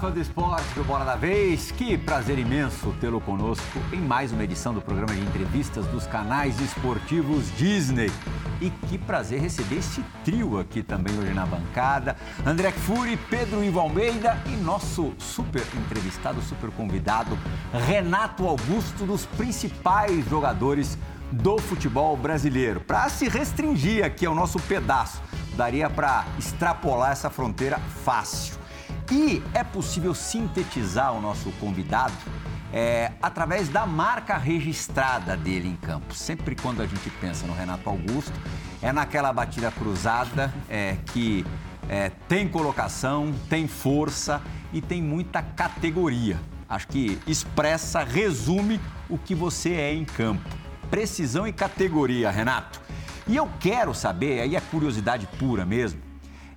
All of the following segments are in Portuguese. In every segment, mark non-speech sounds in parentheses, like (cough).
Fã do esporte do Bola da Vez. Que prazer imenso tê-lo conosco em mais uma edição do programa de entrevistas dos canais esportivos Disney. E que prazer receber esse trio aqui também hoje na bancada. André Fury, Pedro Ivo Almeida e nosso super entrevistado, super convidado, Renato Augusto, dos principais jogadores do futebol brasileiro. Para se restringir aqui ao nosso pedaço, daria para extrapolar essa fronteira fácil. E é possível sintetizar o nosso convidado é, através da marca registrada dele em campo. Sempre quando a gente pensa no Renato Augusto, é naquela batida cruzada é, que é, tem colocação, tem força e tem muita categoria. Acho que expressa, resume o que você é em campo. Precisão e categoria, Renato. E eu quero saber, aí é curiosidade pura mesmo,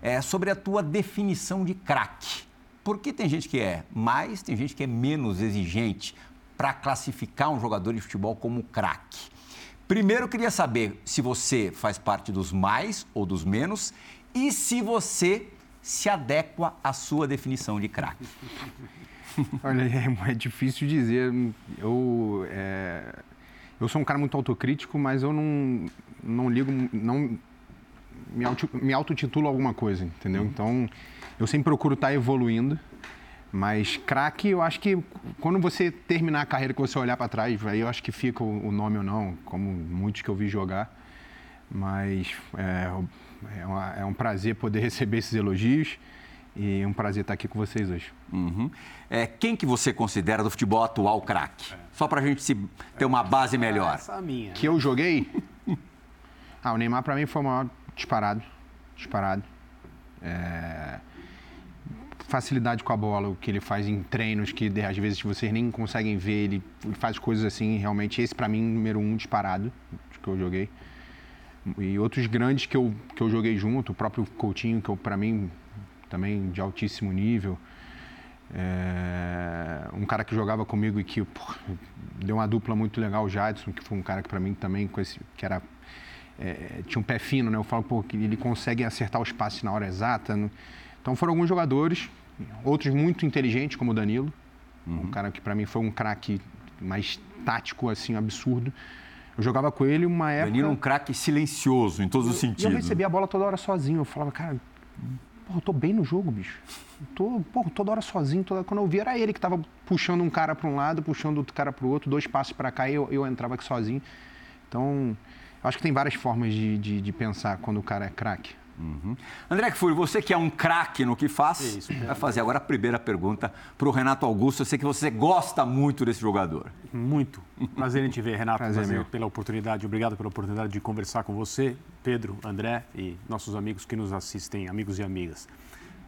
é sobre a tua definição de craque. Porque tem gente que é mais, tem gente que é menos exigente para classificar um jogador de futebol como craque. Primeiro, queria saber se você faz parte dos mais ou dos menos e se você se adequa à sua definição de craque. (laughs) Olha, é, é, difícil dizer. Eu, é, eu sou um cara muito autocrítico, mas eu não, não ligo, não me, auto, me autotitulo alguma coisa, entendeu? Uhum. Então, eu sempre procuro estar tá evoluindo. Mas craque, eu acho que quando você terminar a carreira, que você olhar para trás, aí eu acho que fica o, nome ou não, como muitos que eu vi jogar. Mas é, é, uma, é um prazer poder (laughs) receber esses elogios e um prazer estar aqui com vocês hoje. Uhum. É, quem que você considera do futebol atual craque? É. Só para a gente se, ter uma base melhor. Essa é minha. Que eu joguei? (laughs) ah, o Neymar para mim foi o maior disparado. Disparado. É... Facilidade com a bola, o que ele faz em treinos que às vezes vocês nem conseguem ver, ele faz coisas assim, realmente. Esse para mim, número um disparado que eu joguei. E outros grandes que eu, que eu joguei junto, o próprio Coutinho, que para mim também de altíssimo nível. É, um cara que jogava comigo e que deu uma dupla muito legal, o Jadson, que foi um cara que para mim também esse, que era é, tinha um pé fino, né? Eu falo pô, que ele consegue acertar os passes na hora exata. Né? Então foram alguns jogadores, outros muito inteligentes como o Danilo, uhum. um cara que para mim foi um craque mais tático assim absurdo. Eu jogava com ele uma época. Danilo é um craque silencioso em todos os sentidos. Eu recebia a bola toda hora sozinho. Eu falava, cara, Porra, eu tô bem no jogo, bicho. Eu tô, porra, toda hora sozinho. Toda... Quando eu vi, era ele que tava puxando um cara para um lado, puxando outro cara para o outro, dois passos para cá e eu, eu entrava aqui sozinho. Então, acho que tem várias formas de, de, de pensar quando o cara é craque. Uhum. André Kfouri, você que é um craque no que faz, Isso, vai fazer agora a primeira pergunta para o Renato Augusto. Eu sei que você gosta muito desse jogador. Muito. Prazer em te ver, Renato. Prazer, Prazer pela oportunidade. Obrigado pela oportunidade de conversar com você, Pedro, André e nossos amigos que nos assistem, amigos e amigas.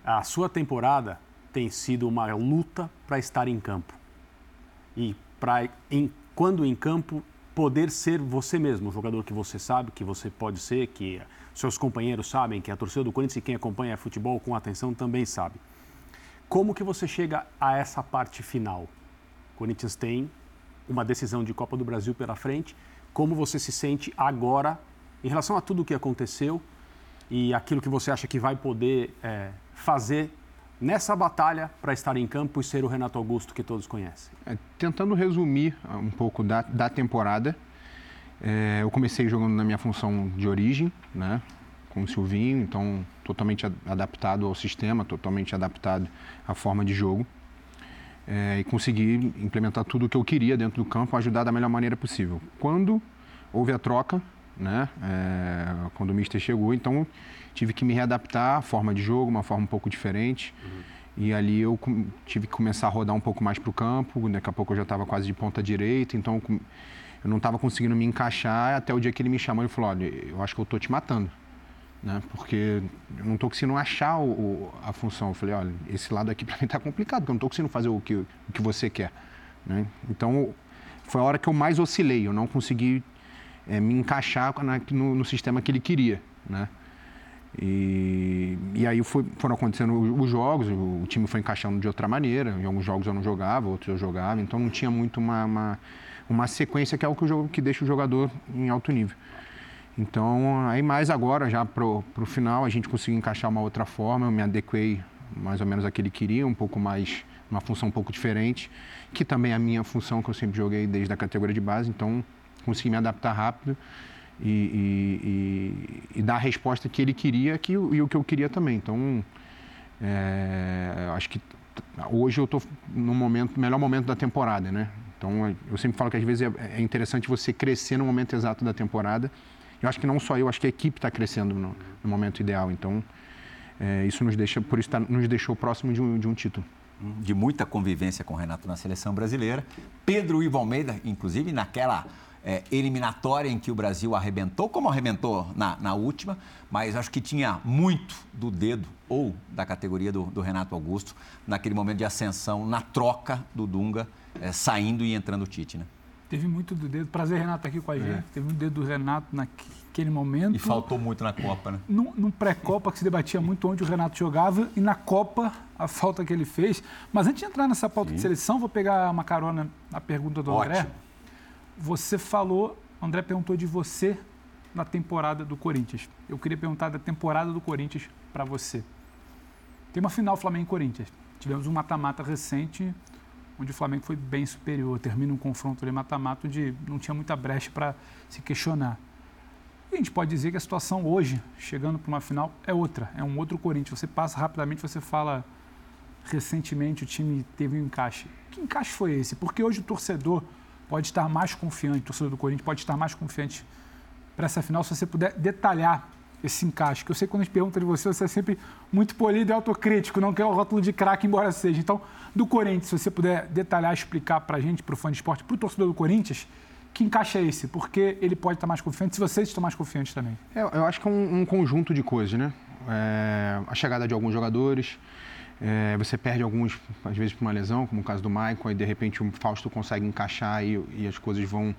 A sua temporada tem sido uma luta para estar em campo. E para, quando em campo, poder ser você mesmo, o jogador que você sabe que você pode ser, que seus companheiros sabem, que a torcida do Corinthians e quem acompanha futebol com atenção também sabe. Como que você chega a essa parte final? O Corinthians tem uma decisão de Copa do Brasil pela frente. Como você se sente agora em relação a tudo o que aconteceu e aquilo que você acha que vai poder é, fazer nessa batalha para estar em campo e ser o Renato Augusto que todos conhecem? É, tentando resumir um pouco da, da temporada, é, eu comecei jogando na minha função de origem, né? Com o Silvinho, então totalmente adaptado ao sistema, totalmente adaptado à forma de jogo. É, e consegui implementar tudo o que eu queria dentro do campo, ajudar da melhor maneira possível. Quando houve a troca, né? É, quando o Mister chegou, então tive que me readaptar à forma de jogo, uma forma um pouco diferente. Uhum. E ali eu tive que começar a rodar um pouco mais para o campo. Daqui a pouco eu já estava quase de ponta direita, então eu não estava conseguindo me encaixar até o dia que ele me chamou e falou, olha, eu acho que eu estou te matando. Né? Porque eu não estou conseguindo achar o, o, a função. Eu falei, olha, esse lado aqui (laughs) para mim está complicado, porque eu não estou conseguindo fazer o que, o que você quer. Né? Então, foi a hora que eu mais oscilei. Eu não consegui é, me encaixar na, no, no, sistema que ele queria. Né? E, e aí foi, foram acontecendo os jogos, o, o, time foi encaixando de outra maneira. Em alguns jogos eu não jogava, outros eu jogava. Então, não tinha muito uma, uma uma sequência que é o que, o jogo, que deixa o jogador em alto nível. Então, aí mais agora, já para o final, a gente conseguiu encaixar uma outra forma, eu me adequei mais ou menos a que ele queria, um pouco mais, uma função um pouco diferente, que também é a minha função que eu sempre joguei desde a categoria de base, então consegui me adaptar rápido e, e, e, e dar a resposta que ele queria que, e o que eu queria também. Então, é, acho que hoje eu estou no momento, melhor momento da temporada, né? Então, eu sempre falo que às vezes é, é interessante você crescer no momento exato da temporada. Eu acho que não só eu, acho que a equipe está crescendo no, no, momento ideal. Então, é, isso nos deixa, por isso tá, nos deixou próximo de um, de um título de muita convivência com o Renato na seleção brasileira. Pedro Ivo Almeida, inclusive naquela é, eliminatória em que o Brasil arrebentou, como arrebentou na, na, última, mas acho que tinha muito do dedo ou da categoria do, do Renato Augusto naquele momento de ascensão, na troca do Dunga, é, saindo e entrando o Tite, né? Teve muito do dedo. Prazer, Renato, aqui com a é. gente. É. Teve muito dedo do Renato naquele momento. E faltou muito na Copa, né? No, no pré-Copa, que se debatia muito onde o Renato jogava, e na Copa, a falta que ele fez. Mas antes de entrar nessa pauta Sim. de seleção, vou pegar uma carona na pergunta do Ótimo. André. Você falou, André perguntou de você na temporada do Corinthians. Eu queria perguntar da temporada do Corinthians para você. Tem uma final Flamengo e Corinthians. Tivemos um mata-mata recente, onde o Flamengo foi bem superior. Termina um confronto ali mata-mata, onde não tinha muita brecha para se questionar. E a gente pode dizer que a situação hoje, chegando para uma final, é outra. É um outro Corinthians. Você passa rapidamente, você fala recentemente o time teve um encaixe. Que encaixe foi esse? Porque hoje o torcedor pode estar mais confiante, o torcedor do Corinthians pode estar mais confiante para essa final, se você puder detalhar esse encaixe. Que eu sei que quando a gente pergunta de você, você é sempre muito polido e autocrítico, não quer o rótulo de craque, embora seja. Então, do Corinthians, se você puder detalhar, explicar para a gente, para o fã de esporte, para o torcedor do Corinthians, que encaixe é esse? Porque ele pode estar mais confiante, se vocês estão mais confiantes também. É, eu acho que é um, um conjunto de coisas, né? É, a chegada de alguns jogadores, é, você perde alguns, às vezes, por uma lesão, como o caso do Maicon, e de repente o Fausto consegue encaixar e, e as coisas vão.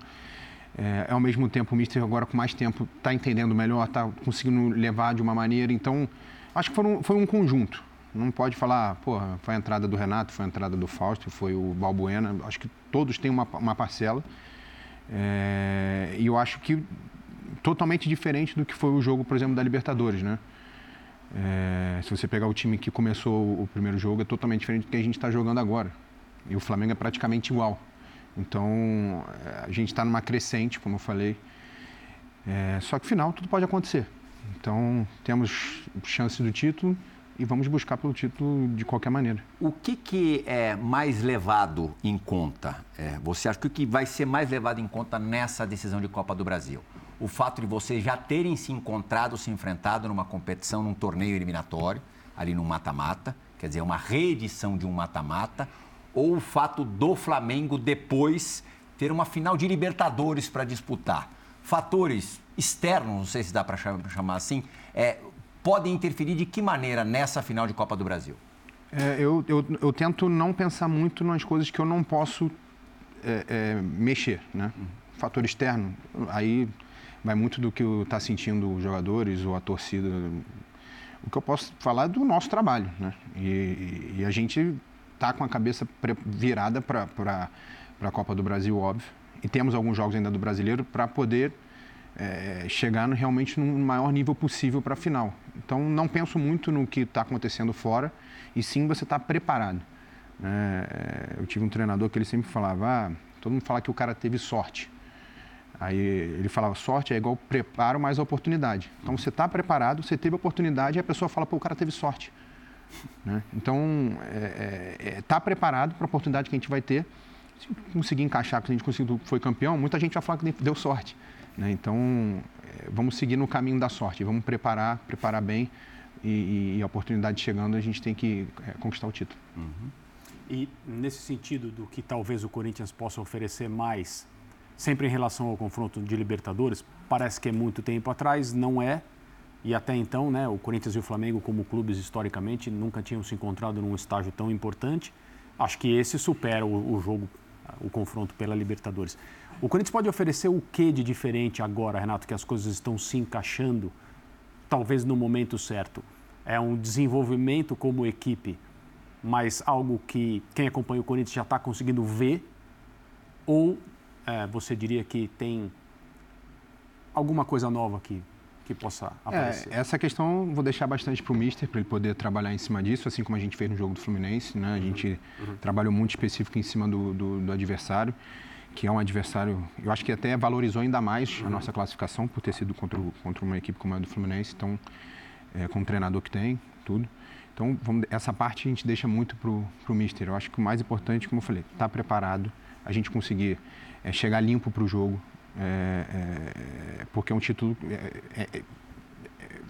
É, ao mesmo tempo, o Mister, agora com mais tempo, está entendendo melhor, está conseguindo levar de uma maneira. Então, acho que foi um, foi um conjunto. Não pode falar, pô, foi a entrada do Renato, foi a entrada do Fausto, foi o Balbuena. Acho que todos têm uma, uma parcela. É, e eu acho que totalmente diferente do que foi o jogo, por exemplo, da Libertadores, né? É, se você pegar o time que começou o primeiro jogo, é totalmente diferente do que a gente está jogando agora. E o Flamengo é praticamente igual. Então, é, a gente está numa crescente, como eu falei. É, só que final tudo pode acontecer. Então, temos chance do título e vamos buscar pelo título de qualquer maneira. O que, que é mais levado em conta? É, você acha que o que vai ser mais levado em conta nessa decisão de Copa do Brasil? O fato de vocês já terem se encontrado, se enfrentado numa competição, num torneio eliminatório, ali no mata-mata, quer dizer, uma reedição de um mata-mata, ou o fato do Flamengo depois ter uma final de Libertadores para disputar. Fatores externos, não sei se dá para chamar assim, é, podem interferir de que maneira nessa final de Copa do Brasil? É, eu, eu, eu, tento não pensar muito nas coisas que eu não posso é, é mexer, né? Uhum. Fator externo, aí vai muito do que está sentindo os jogadores ou a torcida. O que eu posso falar é do nosso trabalho, né? E, e a gente está com a cabeça virada para a Copa do Brasil, óbvio. E temos alguns jogos ainda do brasileiro para poder é, chegar no, realmente no maior nível possível para a final. Então, não penso muito no que está acontecendo fora, e sim você está preparado. É, eu tive um treinador que ele sempre falava: ah, todo mundo fala que o cara teve sorte. Aí ele falava, sorte é igual preparo mais oportunidade. Então você está preparado, você teve oportunidade e a pessoa fala, pô, o cara teve sorte. Né? Então, está é, é, é tá preparado para a oportunidade que a gente vai ter. Se conseguir encaixar, que a gente conseguiu, foi campeão, muita gente vai falar que deu sorte. Né? Então, é, vamos seguir no caminho da sorte, vamos preparar, preparar bem e, e a oportunidade chegando, a gente tem que é, conquistar o título. Uhum. E nesse sentido do que talvez o Corinthians possa oferecer mais sempre em relação ao confronto de Libertadores, parece que é muito tempo atrás, não é. E até então, né, o Corinthians e o Flamengo, como clubes historicamente, nunca tinham se encontrado num estágio tão importante. Acho que esse supera o, o jogo, o confronto pela Libertadores. O Corinthians pode oferecer o que de diferente agora, Renato, que as coisas estão se encaixando, talvez no momento certo? É um desenvolvimento como equipe, mas algo que quem acompanha o Corinthians já está conseguindo ver? Ou é, você diria que tem alguma coisa nova que, que possa é, aparecer? É, essa questão vou deixar bastante para o Mister, para ele poder trabalhar em cima disso, assim como a gente fez no jogo do Fluminense. Né? A gente uhum. trabalhou muito específico em cima do, do, do, adversário, que é um adversário, eu acho que até valorizou ainda mais uhum. a nossa classificação por ter sido contra, contra uma equipe como a do Fluminense, então, é, com o treinador que tem, tudo. Então, vamos, essa parte a gente deixa muito para o Mister. Eu acho que o mais importante, como eu falei, estar tá preparado, a gente conseguir é, chegar limpo para o jogo, é, é, porque é um título.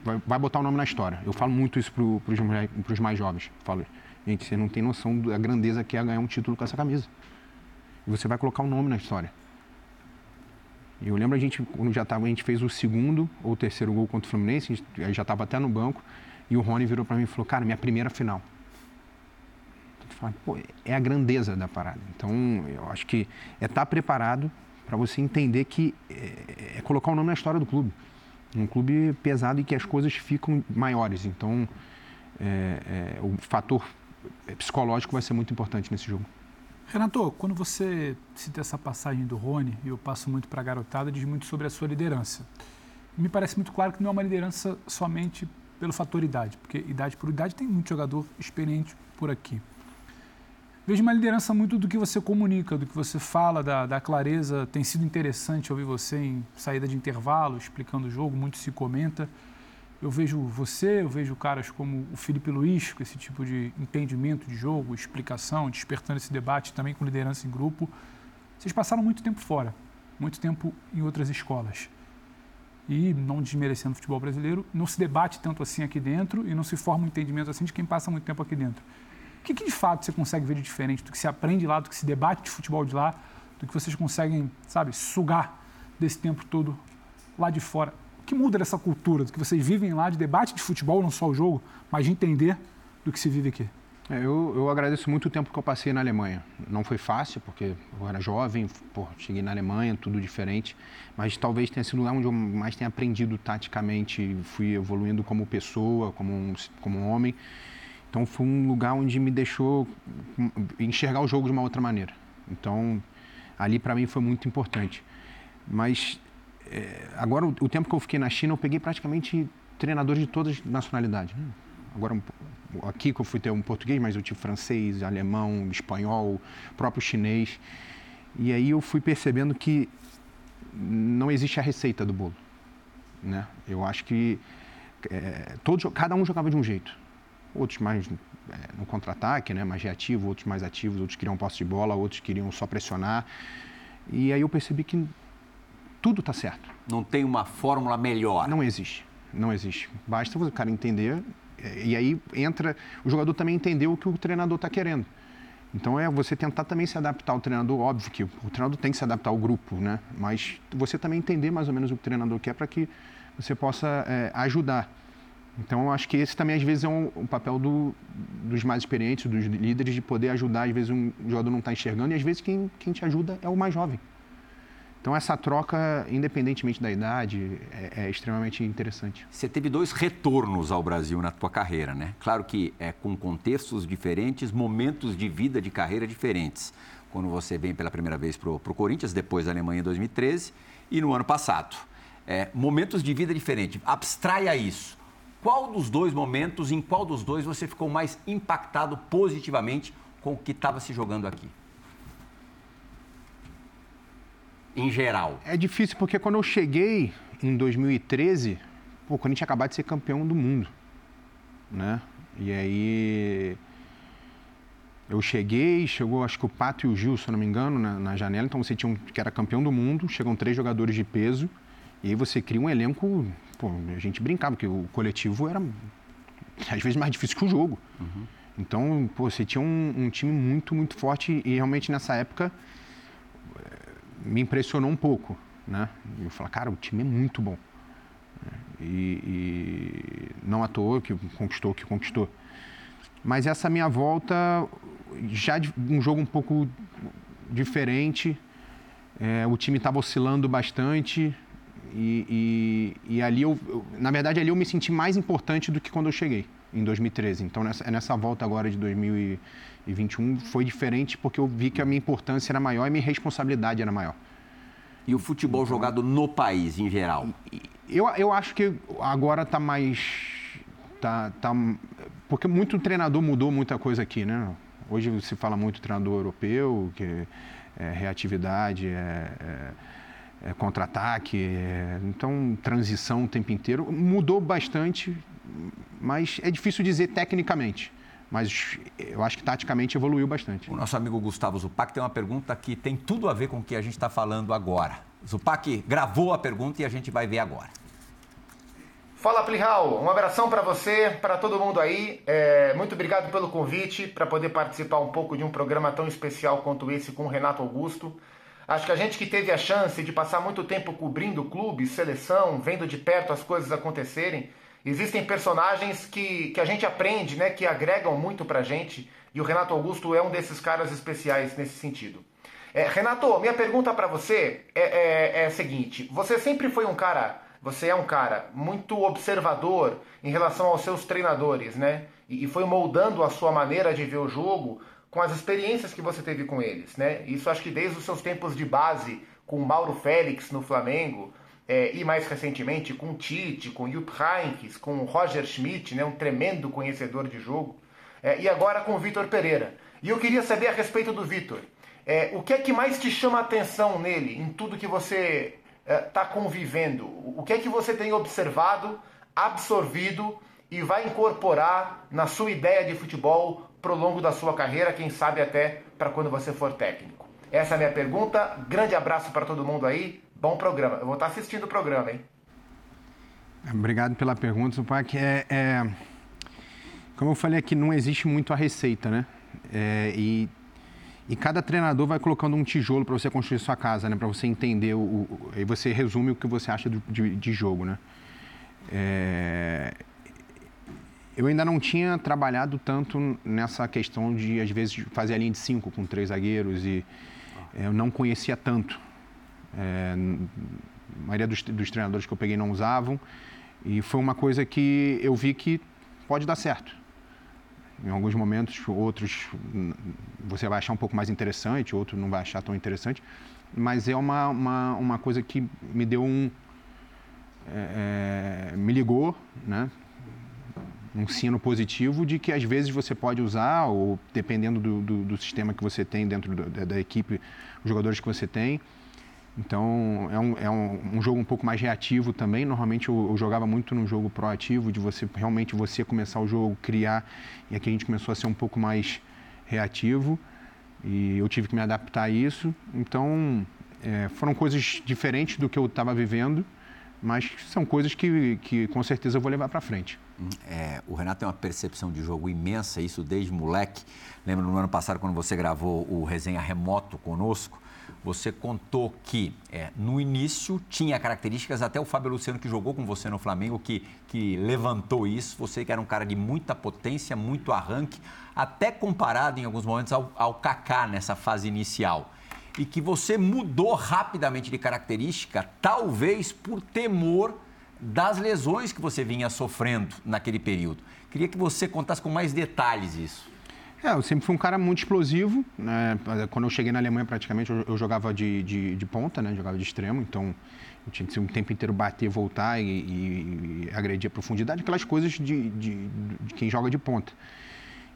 Vai, vai, botar o nome na história. Eu falo muito isso para os mais jovens. Falo, gente, você não tem noção da grandeza que é ganhar um título com essa camisa. E você vai colocar o um nome na história. Eu lembro a gente, quando já tava, a gente fez o segundo ou terceiro gol contra o Fluminense, a gente já estava até no banco, e o Rony virou para mim e falou, cara, minha primeira final. É a grandeza da parada. Então, eu acho que é estar tá preparado para você entender que é, é, colocar o nome na história do clube. Um clube pesado e que as coisas ficam maiores. Então, é, é, o fator psicológico vai ser muito importante nesse jogo. Renato, quando você cita essa passagem do Rony, e eu passo muito para a garotada, diz muito sobre a sua liderança. Me parece muito claro que não é uma liderança somente pelo fator idade, porque idade por idade tem muito jogador experiente por aqui. Vejo uma liderança muito do que você comunica, do que você fala, da, da, clareza. Tem sido interessante ouvir você em saída de intervalo, explicando o jogo, muito se comenta. Eu vejo você, eu vejo caras como o Felipe Luiz, com esse tipo de entendimento de jogo, explicação, despertando esse debate também com liderança em grupo. Vocês passaram muito tempo fora, muito tempo em outras escolas. E, não desmerecendo o futebol brasileiro, não se debate tanto assim aqui dentro e não se forma um entendimento assim de quem passa muito tempo aqui dentro que, que de fato você consegue ver de diferente do que se aprende lá, do que se debate de futebol de lá, do que vocês conseguem, sabe, sugar desse tempo todo lá de fora? O que muda dessa cultura, do que vocês vivem lá de debate de futebol, não só o jogo, mas de entender do que se vive aqui? É, eu, eu, agradeço muito o tempo que eu passei na Alemanha. Não foi fácil, porque eu era jovem, pô, cheguei na Alemanha, tudo diferente, mas talvez tenha sido lá onde eu mais tenha aprendido taticamente, fui evoluindo como pessoa, como um, como um homem. Então foi um lugar onde me deixou enxergar o jogo de uma outra maneira. Então ali para mim foi muito importante. Mas é, agora o, o, tempo que eu fiquei na China eu peguei praticamente treinadores de todas as nacionalidades. Né? Agora aqui que eu fui ter um português, mas eu tive francês, alemão, espanhol, próprio chinês. E aí eu fui percebendo que não existe a receita do bolo. Né? Eu acho que é, todos, cada um jogava de um jeito outros mais é, no contra-ataque, né, mais reativo, outros mais ativos, outros queriam posse de bola, outros queriam só pressionar. E aí eu percebi que tudo está certo. Não tem uma fórmula melhor. Não existe, não existe. Basta o cara entender e aí entra o jogador também entender o que o treinador está querendo. Então é você tentar também se adaptar ao treinador, óbvio que o treinador tem que se adaptar ao grupo, né? Mas você também entender mais ou menos o que o treinador quer para que você possa é, ajudar. Então, eu acho que esse também, às vezes, é um, um papel do, dos mais experientes, dos líderes, de poder ajudar. Às vezes, um jogador não está enxergando e, às vezes, quem, quem te ajuda é o mais jovem. Então, essa troca, independentemente da idade, é, é, extremamente interessante. Você teve dois retornos ao Brasil na tua carreira, né? Claro que é com contextos diferentes, momentos de vida, de carreira diferentes. Quando você vem pela primeira vez para o Corinthians, depois da Alemanha em 2013 e no ano passado. É, momentos de vida diferentes. Abstraia isso qual dos dois momentos, em qual dos dois você ficou mais impactado positivamente com o que estava se jogando aqui? Em geral. É difícil porque quando eu cheguei em 2013, pô, quando a gente acabou de ser campeão do mundo, né? E aí eu cheguei, chegou acho que o Pato e o Gil, se eu não me engano, na, na janela. Então você tinha um que era campeão do mundo, chegam três jogadores de peso e aí você cria um elenco pô, a gente brincava, porque o coletivo era às vezes mais difícil que o jogo. Uhum. Então, pô, você tinha um, um, time muito, muito forte e realmente nessa época me impressionou um pouco, né? Eu falei, cara, o time é muito bom. E, e não à toa que conquistou que conquistou. Mas essa minha volta, já de um jogo um pouco diferente, é, o time estava oscilando bastante, e, e, e ali eu, eu, na verdade, ali eu me senti mais importante do que quando eu cheguei, em 2013. Então, nessa, nessa volta agora de 2021 foi diferente porque eu vi que a minha importância era maior e a minha responsabilidade era maior. E o futebol então, jogado no país, em geral? Eu, eu acho que agora está mais. Tá, tá, porque muito treinador mudou muita coisa aqui, né? Hoje se fala muito treinador europeu, que é reatividade, é, é, é contra-ataque, é, então transição o tempo inteiro. Mudou bastante, mas é difícil dizer tecnicamente mas eu acho que taticamente evoluiu bastante. O nosso amigo Gustavo Zupac tem uma pergunta que tem tudo a ver com o que a gente está falando agora. Zupac gravou a pergunta e a gente vai ver agora. Fala, Plihal. Um abração para você, para todo mundo aí. É, muito obrigado pelo convite para poder participar um pouco de um programa tão especial quanto esse com o Renato Augusto. Acho que a gente que teve a chance de passar muito tempo cobrindo clube, seleção, vendo de perto as coisas acontecerem, Existem personagens que, que a gente aprende, né, que agregam muito pra gente, e o Renato Augusto é um desses caras especiais nesse sentido. É, Renato, minha pergunta para você é, é, é a seguinte: você sempre foi um cara, você é um cara muito observador em relação aos seus treinadores, né? E, e foi moldando a sua maneira de ver o jogo com as experiências que você teve com eles, né? Isso acho que desde os seus tempos de base com Mauro Félix no Flamengo, é, e mais recentemente com Tite, com Jupp Heynckes, com Roger Schmidt, né, um tremendo conhecedor de jogo, é, e agora com Vitor Pereira. E eu queria saber a respeito do Vitor. É, o que é que mais te chama a atenção nele, em tudo que você está convivendo? O que é que você tem observado, absorvido e vai incorporar na sua ideia de futebol pro longo da sua carreira, quem sabe até para quando você for técnico? Essa é a minha pergunta. Grande abraço para todo mundo aí. Bom programa. Eu vou estar assistindo o programa, hein? Obrigado pela pergunta, Zupac. É, é, como eu falei aqui, não existe muito a receita, né? É, e, e cada treinador vai colocando um tijolo para você construir sua casa, né? Para você entender, o, o, e você resume o que você acha do, de, de, jogo, né? É, eu ainda não tinha trabalhado tanto nessa questão de, às vezes, fazer a linha de cinco com três zagueiros e é, eu não conhecia tanto. É, a maioria dos, dos treinadores que eu peguei não usavam. E foi uma coisa que eu vi que pode dar certo. Em alguns momentos, outros você vai achar um pouco mais interessante, outro não vai achar tão interessante. Mas é uma, uma, uma coisa que me deu um. É me ligou, né? Um sino positivo de que às vezes você pode usar, ou dependendo do, do, do sistema que você tem dentro do, da, da, equipe, os jogadores que você tem, então é, um, é um, um, jogo um pouco mais reativo também. Normalmente eu, eu, jogava muito no jogo proativo, de você realmente você começar o jogo, criar, e aqui a gente começou a ser um pouco mais reativo e eu tive que me adaptar a isso. Então é, foram coisas diferentes do que eu estava vivendo, mas são coisas que, que com certeza eu vou levar para frente. É, o Renato tem uma percepção de jogo imensa, isso desde moleque. Lembra no ano passado quando você gravou o resenha remoto conosco? Você contou que é, no início tinha características, até o Fábio Luciano que jogou com você no Flamengo, que, que levantou isso. Você que era um cara de muita potência, muito arranque, até comparado em alguns momentos ao, ao Kaká nessa fase inicial. E que você mudou rapidamente de característica, talvez por temor das lesões que você vinha sofrendo naquele período. Queria que você contasse com mais detalhes isso. É, eu sempre fui um cara muito explosivo. Né? Quando eu cheguei na Alemanha, praticamente, eu, eu jogava de, de, de, ponta, né? Jogava de extremo, então eu tinha que ser um tempo inteiro bater, voltar e, e, e agredir a profundidade, aquelas coisas de, de, de, quem joga de ponta.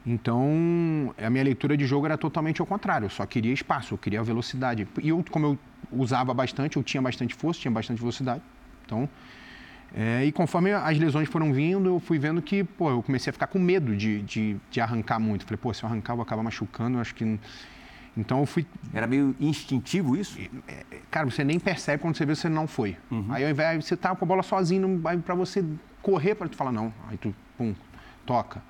Então, a minha leitura de jogo era totalmente ao contrário. Eu só queria espaço, eu queria velocidade. E eu, como eu usava bastante, eu tinha bastante força, tinha bastante velocidade. Então, é, e conforme as lesões foram vindo, eu fui vendo que, pô, eu comecei a ficar com medo de, de, de arrancar muito. Falei, pô, se eu arrancar, eu vou acabar machucando, acho que. Então eu fui. Era meio instintivo isso? É, cara, você nem percebe quando você vê que você não foi. Uhum. Aí ao invés você tá com a bola sozinho, para você correr, para tu falar, não. Aí tu, pum, toca.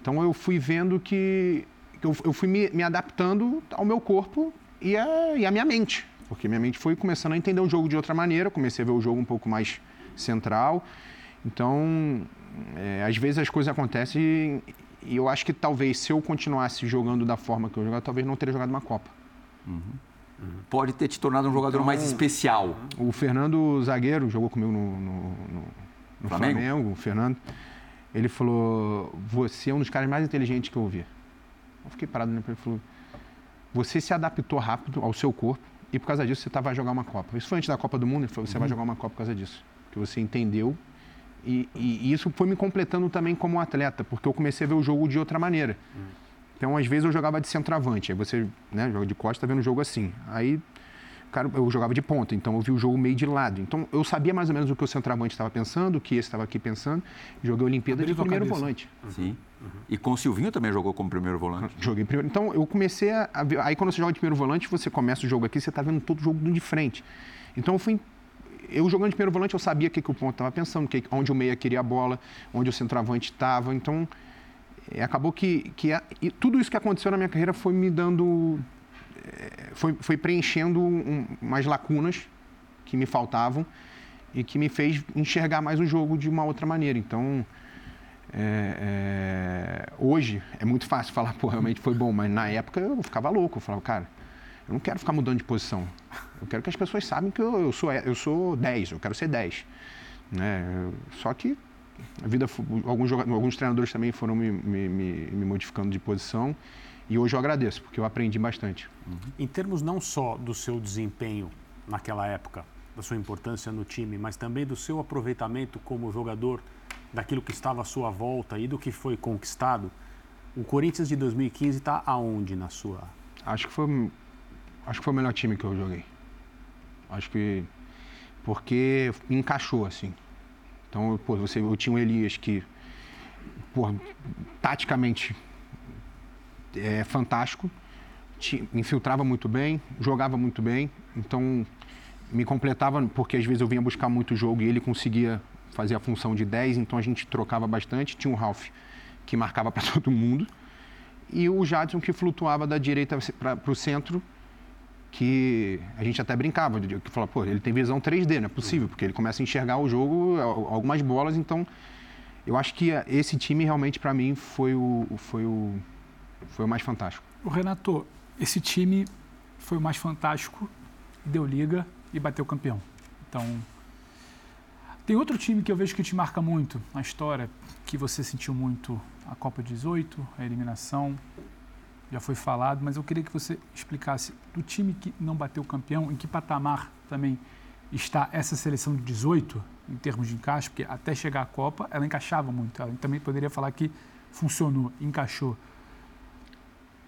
Então eu fui vendo que. Eu, eu fui me, me, adaptando ao meu corpo e a, e a minha mente. Porque minha mente foi começando a entender o jogo de outra maneira, comecei a ver o jogo um pouco mais central. Então, é, às vezes as coisas acontecem e, eu acho que talvez se eu continuasse jogando da forma que eu jogava, talvez não teria jogado uma Copa. Uhum. Pode ter te tornado um jogador então, mais especial. O Fernando Zagueiro jogou comigo no, no, no, no Flamengo? Flamengo, o Fernando. Ele falou: Você é um dos caras mais inteligentes que eu vi. Eu fiquei parado, né? Ele falou: Você se adaptou rápido ao seu corpo e por causa disso você tá, vai jogar uma Copa. Isso foi antes da Copa do Mundo, ele falou, você uhum. vai jogar uma Copa por causa disso. Que você entendeu e, e, e, isso foi me completando também como atleta, porque eu comecei a ver o jogo de outra maneira. Uhum. Então, às vezes eu jogava de centroavante, aí você né, joga de costa, tá vendo o jogo assim. Aí cara, eu jogava de ponta, então eu vi o jogo meio de lado. Então eu sabia mais ou menos o que o centroavante estava pensando, o que esse estava aqui pensando. Joguei a Olimpíada de primeiro volante. Sim. Uhum. E com o Silvinho também jogou como primeiro volante? Joguei primeiro. Então eu comecei a. Aí quando você joga de primeiro volante, você começa o jogo aqui, você está vendo todo o jogo de frente. Então eu fui. Eu jogando de primeiro volante, eu sabia o que, que o ponto estava pensando, que, onde o meia queria a bola, onde o centroavante estava. Então é, acabou que, que a, tudo isso que aconteceu na minha carreira foi me dando foi, foi preenchendo um, umas lacunas que me faltavam e que me fez enxergar mais o jogo de uma outra maneira. Então, é, é, hoje é muito fácil (laughs) falar, pô, realmente foi bom, mas na época eu ficava louco. Eu falava, cara, eu não quero ficar mudando de posição. Eu quero que as pessoas saibam que eu, eu, sou, eu sou 10, eu quero ser 10. Né? Só que a vida, alguns, alguns treinadores também foram me, me, me, modificando de posição e hoje eu agradeço, porque eu aprendi bastante. Uhum. Em termos não só do seu desempenho naquela época, da sua importância no time, mas também do seu aproveitamento como jogador, daquilo que estava à sua volta e do que foi conquistado, o Corinthians de 2015 está aonde na sua? Acho que foi, acho que foi o melhor time que eu joguei. Acho que porque encaixou assim. Então, pô, você, eu tinha o Elias que, pô, taticamente é, fantástico, infiltrava muito bem, jogava muito bem, então me completava, porque às vezes eu vinha buscar muito jogo e ele conseguia fazer a função de 10, então a gente trocava bastante. Tinha o Ralph, que marcava para (laughs) todo mundo, e o Jadson, que flutuava da direita para o centro, que a gente até brincava, que falava, pô, ele tem visão 3D, não é possível, porque ele começa a enxergar o jogo, algumas bolas, então eu acho que esse time realmente para mim foi o, foi o foi o mais fantástico. O Renato, esse time foi o mais fantástico, deu liga e bateu campeão. Então, tem outro time que eu vejo que te marca muito na história, que você sentiu muito a Copa 18, a eliminação, já foi falado, mas eu queria que você explicasse do time que não bateu campeão, em que patamar também está essa seleção de 18 em termos de encaixe, porque até chegar à Copa ela encaixava muito. Ela também poderia falar que funcionou, encaixou.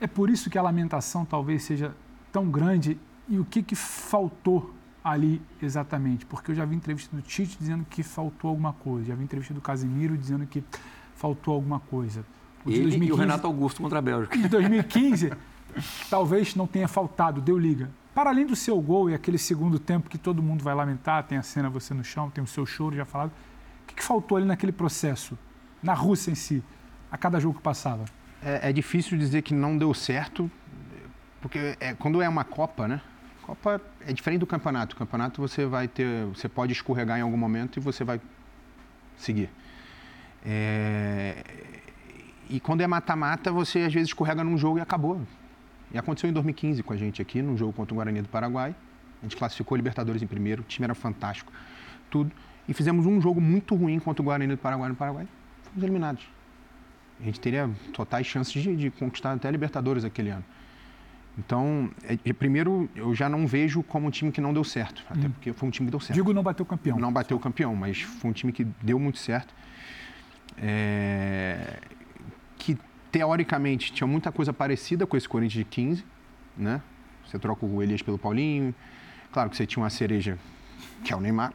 É por isso que a lamentação talvez seja tão grande e o que, que faltou ali exatamente? Porque eu já vi entrevista do Tite dizendo que faltou alguma coisa, já vi entrevista do Casemiro dizendo que faltou alguma coisa. O Ele 2015, e o Renato Augusto contra a Bélgica. De 2015, (laughs) talvez não tenha faltado, deu liga. Para além do seu gol e aquele segundo tempo que todo mundo vai lamentar, tem a cena você no chão, tem o seu choro já falado, o que, que faltou ali naquele processo, na Rússia em si, a cada jogo que passava? é, é, difícil dizer que não deu certo, porque é, quando é uma Copa, né? Copa é diferente do campeonato. O campeonato você vai ter, você pode escorregar em algum momento e você vai seguir. É, e quando é mata-mata, você às vezes escorrega num jogo e acabou. E aconteceu em 2015 com a gente aqui, num jogo contra o Guarani do Paraguai. A gente classificou Libertadores em primeiro, o time era fantástico, tudo. E fizemos um jogo muito ruim contra o Guarani do Paraguai no Paraguai. Fomos eliminados a gente teria totais chances de, de conquistar até a Libertadores aquele ano. Então, é, primeiro, eu já não vejo como um time que não deu certo, até hum. porque foi um time que deu certo. Digo não bateu campeão. Não bateu campeão, mas foi um time que deu muito certo. É, teoricamente, tinha muita coisa parecida com esse Corinthians de 15, né? Você troca o Elias pelo Paulinho. Claro que você tinha uma cereja, que é o Neymar,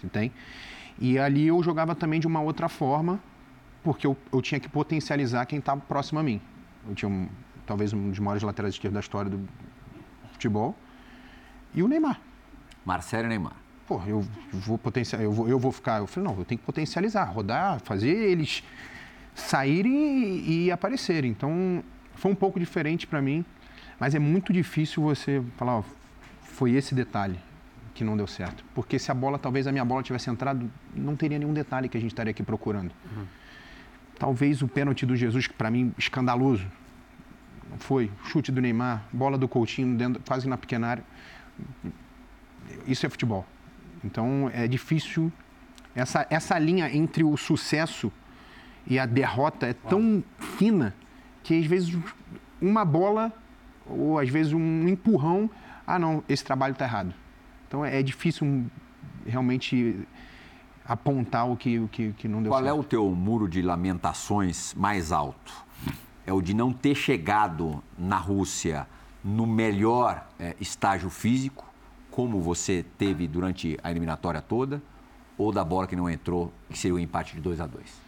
você tem. E ali eu jogava também de uma outra forma, porque eu, eu tinha que potencializar quem estava próximo a mim. Eu tinha um, talvez um dos maiores laterais esquerdos da história do futebol e o Neymar. Marcelo e Neymar. Pô, eu vou potenciar, eu vou, eu vou ficar. Eu falei, não, eu tenho que potencializar, rodar, fazer eles saírem e, e aparecerem. Então, foi um pouco diferente para mim, mas é muito difícil você falar, ó, foi esse detalhe que não deu certo. Porque se a bola, talvez a minha bola tivesse entrado, não teria nenhum detalhe que a gente estaria aqui procurando. Uhum. Talvez o pênalti do Jesus, que para mim escandaloso, foi chute do Neymar, bola do Coutinho dentro, quase na pequena área. Isso é futebol. Então é difícil essa essa linha entre o sucesso e a derrota é tão fina que às vezes uma bola ou às vezes um empurrão ah, não, esse trabalho está errado. Então é, é difícil realmente apontar o que, o que, que não deu Qual certo. é o teu muro de lamentações mais alto? É o de não ter chegado na Rússia no melhor é, estágio físico, como você teve durante a eliminatória toda, ou da bola que não entrou, que seria o empate de 2 a 2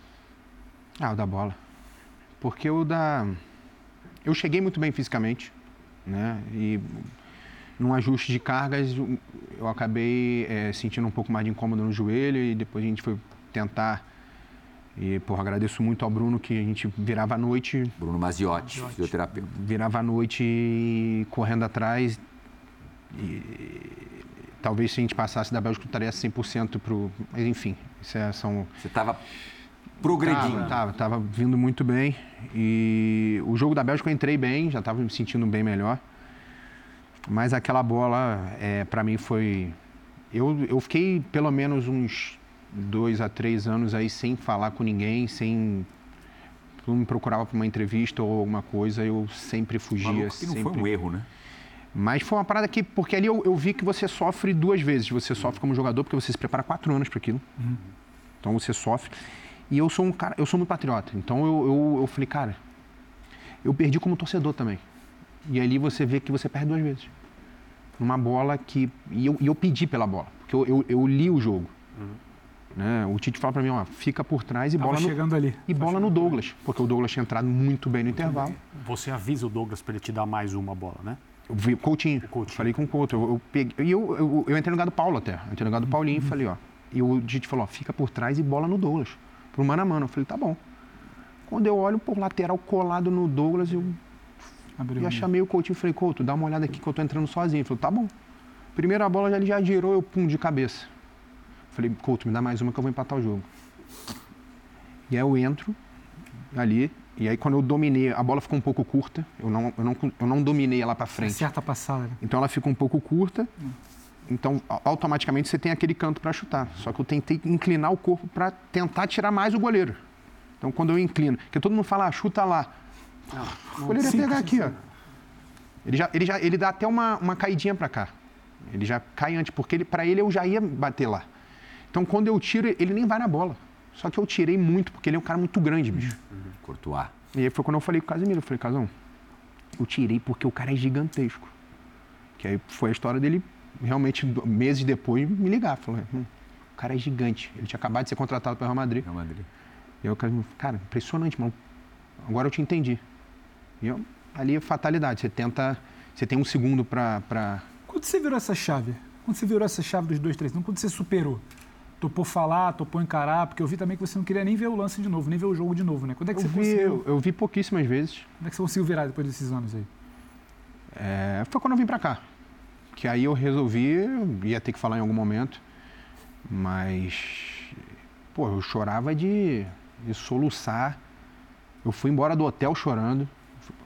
Ah, o da bola. Porque o da. Eu cheguei muito bem fisicamente, né? E num ajuste de cargas, eu acabei é, sentindo um pouco mais de incômodo no joelho e depois a gente foi tentar. E, porra, agradeço muito ao Bruno que a gente virava a noite. Bruno Maziotti, Maziotti. fisioterapeuta. Virava a noite correndo atrás. E, talvez se a gente passasse da Bélgica, estaria 100% para o. Mas enfim, isso é, são. Você estava progredindo. Estava, estava vindo muito bem. E o jogo da Bélgica eu entrei bem, já estava me sentindo bem melhor. Mas aquela bola, é, para mim, foi. Eu, eu fiquei pelo menos uns dois a três anos aí sem falar com ninguém, sem. Não me procurava para uma entrevista ou alguma coisa, eu sempre fugia. Maluco que não sempre... foi um erro, né? Mas foi uma parada que, porque ali eu, eu, vi que você sofre duas vezes. Você sofre como jogador, porque você se prepara quatro anos para aquilo. Uhum. Então você sofre. E eu sou um cara, eu sou muito patriota. Então eu, eu, eu falei, cara, eu perdi como torcedor também. E ali você vê que você perde duas vezes. Numa bola que. E eu, e eu pedi pela bola, porque eu, eu, eu li o jogo. Uhum. Né? O Tite fala para mim, ó, fica por trás e Tava bola chegando no, ali. E bola no Douglas, porque o Douglas tinha entrado muito bem no muito intervalo. Bem. Você avisa o Douglas para ele te dar mais uma bola, né? Eu vi o Coutinho. O Coutinho. Falei com o Couto. Eu, eu, peguei, eu, eu, eu, entrei no lugar do Paulo até. Eu entrei no lugar do Paulinho uhum. e falei, ó. E o Tite falou, ó, fica por trás e bola no Douglas. Pro mano a mano. Eu falei, tá bom. Quando eu olho por lateral colado no Douglas, eu Abriu já chamei o Coutinho e falei, Couto, dá uma olhada aqui que eu tô entrando sozinho. Ele falou, tá bom. Primeira bola já, ele já girou, eu pum de cabeça. Falei, Couto, me dá mais uma que eu vou empatar o jogo. E aí eu entro ali, e aí quando eu dominei, a bola ficou um pouco curta, eu não, eu não, eu não dominei ela para frente. Certa passada. Né? Então ela fica um pouco curta, hum. Então automaticamente você tem aquele canto para chutar. Só que eu tentei inclinar o corpo para tentar tirar mais o goleiro. Então quando eu inclino, porque todo mundo fala, ah, chuta lá. Não, não, o goleiro ia pegar aqui, ó. Ele, já, ele, já, ele dá até uma, uma caidinha para cá. Ele já cai antes, porque para ele eu já ia bater lá. Então quando eu tiro, ele nem vai na bola. Só que eu tirei muito, porque ele é um cara muito grande, bicho. Uhum. Courtois. E aí foi quando eu falei com o Casemiro. Eu falei, Casão, eu tirei porque o cara é gigantesco. Que aí foi a história dele, realmente, meses depois, me ligar. Falou, hum, o cara é gigante. Ele tinha acabado de ser contratado para Real Madrid. Real Madrid. E Casemiro, cara, impressionante, mano. Agora eu te entendi. E eu, ali é fatalidade. Você tenta, você tem um segundo para... Pra... Quando você virou essa chave? Quando você virou essa chave dos dois, três? Não, quando você superou? topou falar, topou encarar, porque eu vi também que você não queria nem ver o lance de novo, nem ver o jogo de novo, né? Quando é que eu você vi, conseguiu? Eu, eu, vi pouquíssimas vezes. Quando é que você conseguiu virar depois desses anos aí? É, foi quando eu vim para cá. Que aí eu resolvi, ia ter que falar em algum momento, mas, pô, eu chorava de, de soluçar. Eu fui embora do hotel chorando.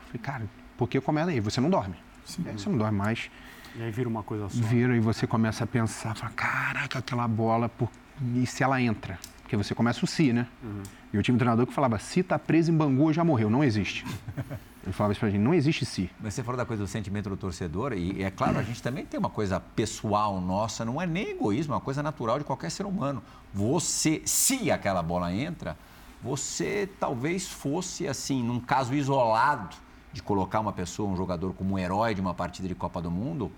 Falei, cara, porque começa aí, você não dorme. Sim. Você não dorme mais. E aí vira uma coisa só. Vira e você começa a pensar, fala, caraca, aquela bola, por... e se ela entra? Porque você começa o si, né? Uhum. E eu tinha um treinador que falava, se tá preso em Bangu, já morreu. Não existe. (laughs) Ele falava isso pra gente, não existe si. Mas você falou da coisa do sentimento do torcedor, e é claro, a gente também tem uma coisa pessoal nossa, não é nem egoísmo, é uma coisa natural de qualquer ser humano. Você, se aquela bola entra, você talvez fosse, assim, num caso isolado, de colocar uma pessoa, um jogador, como um herói de uma partida de Copa do Mundo,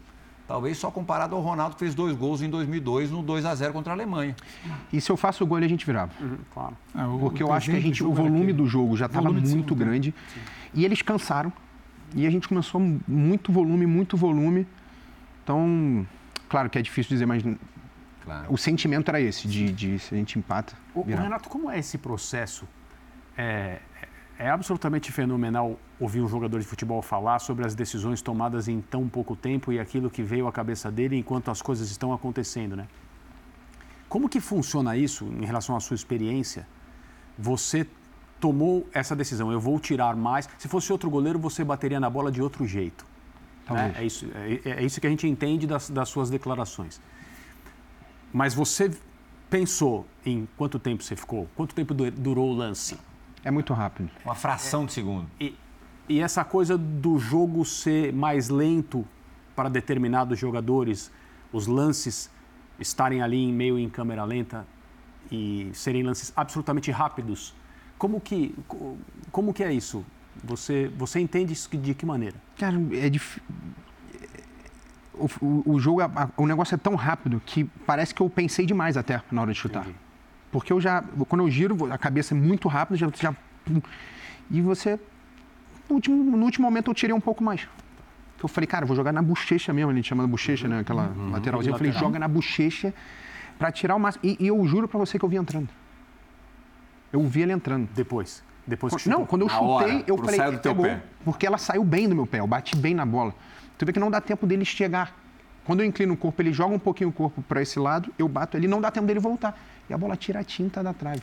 talvez só comparado ao Ronaldo que fez dois gols em 2002 no 2 a 0 contra a Alemanha. E se eu faço o gol, a gente virava. Uhum, claro. É, o, Porque o eu acho que a gente, o volume do jogo já estava muito grande. E eles cansaram. E a gente começou muito volume, muito volume. Então, claro que é difícil dizer, mas claro. o sentimento era esse, de, de se a gente empata. O, o Renato, como é esse processo? É, é absolutamente fenomenal ouvir um jogador de futebol falar sobre as decisões tomadas em tão pouco tempo e aquilo que veio à cabeça dele enquanto as coisas estão acontecendo, né? Como que funciona isso em relação à sua experiência? Você tomou essa decisão, eu vou tirar mais. Se fosse outro goleiro, você bateria na bola de outro jeito. Né? É, isso, é, é, isso que a gente entende das, das suas declarações. Mas você pensou em quanto tempo você ficou? Quanto tempo durou o lance? É muito rápido. Uma fração de segundo. E, e essa coisa do jogo ser mais lento para determinados jogadores os lances estarem ali em meio em câmera lenta e serem lances absolutamente rápidos. Como que, como que é isso? Você, você entende isso de que maneira? Cara, é difícil. O, o, o, jogo, o negócio é tão rápido que parece que eu pensei demais até na hora de chutar. Entendi. Porque eu já, quando eu giro, a cabeça é muito rápida, já, já e você, no último, no último momento eu tirei um pouco mais. Eu falei, cara, vou jogar na bochecha mesmo, a gente chama de bochecha, né? Aquela uhum. lateralzinha. Eu falei, joga na bochecha para tirar o máximo. E, e eu juro para você que eu vi entrando. Eu vi ele entrando. Depois? Depois que Não, quando eu chutei, hora, eu falei, do teu pé. porque ela saiu bem do meu pé, eu bati bem na bola. Tu vê que não dá tempo dele chegar. Quando eu inclino o corpo, ele joga um pouquinho o corpo para esse lado, eu bato ele, não dá tempo dele voltar. E a bola tira a tinta da trave.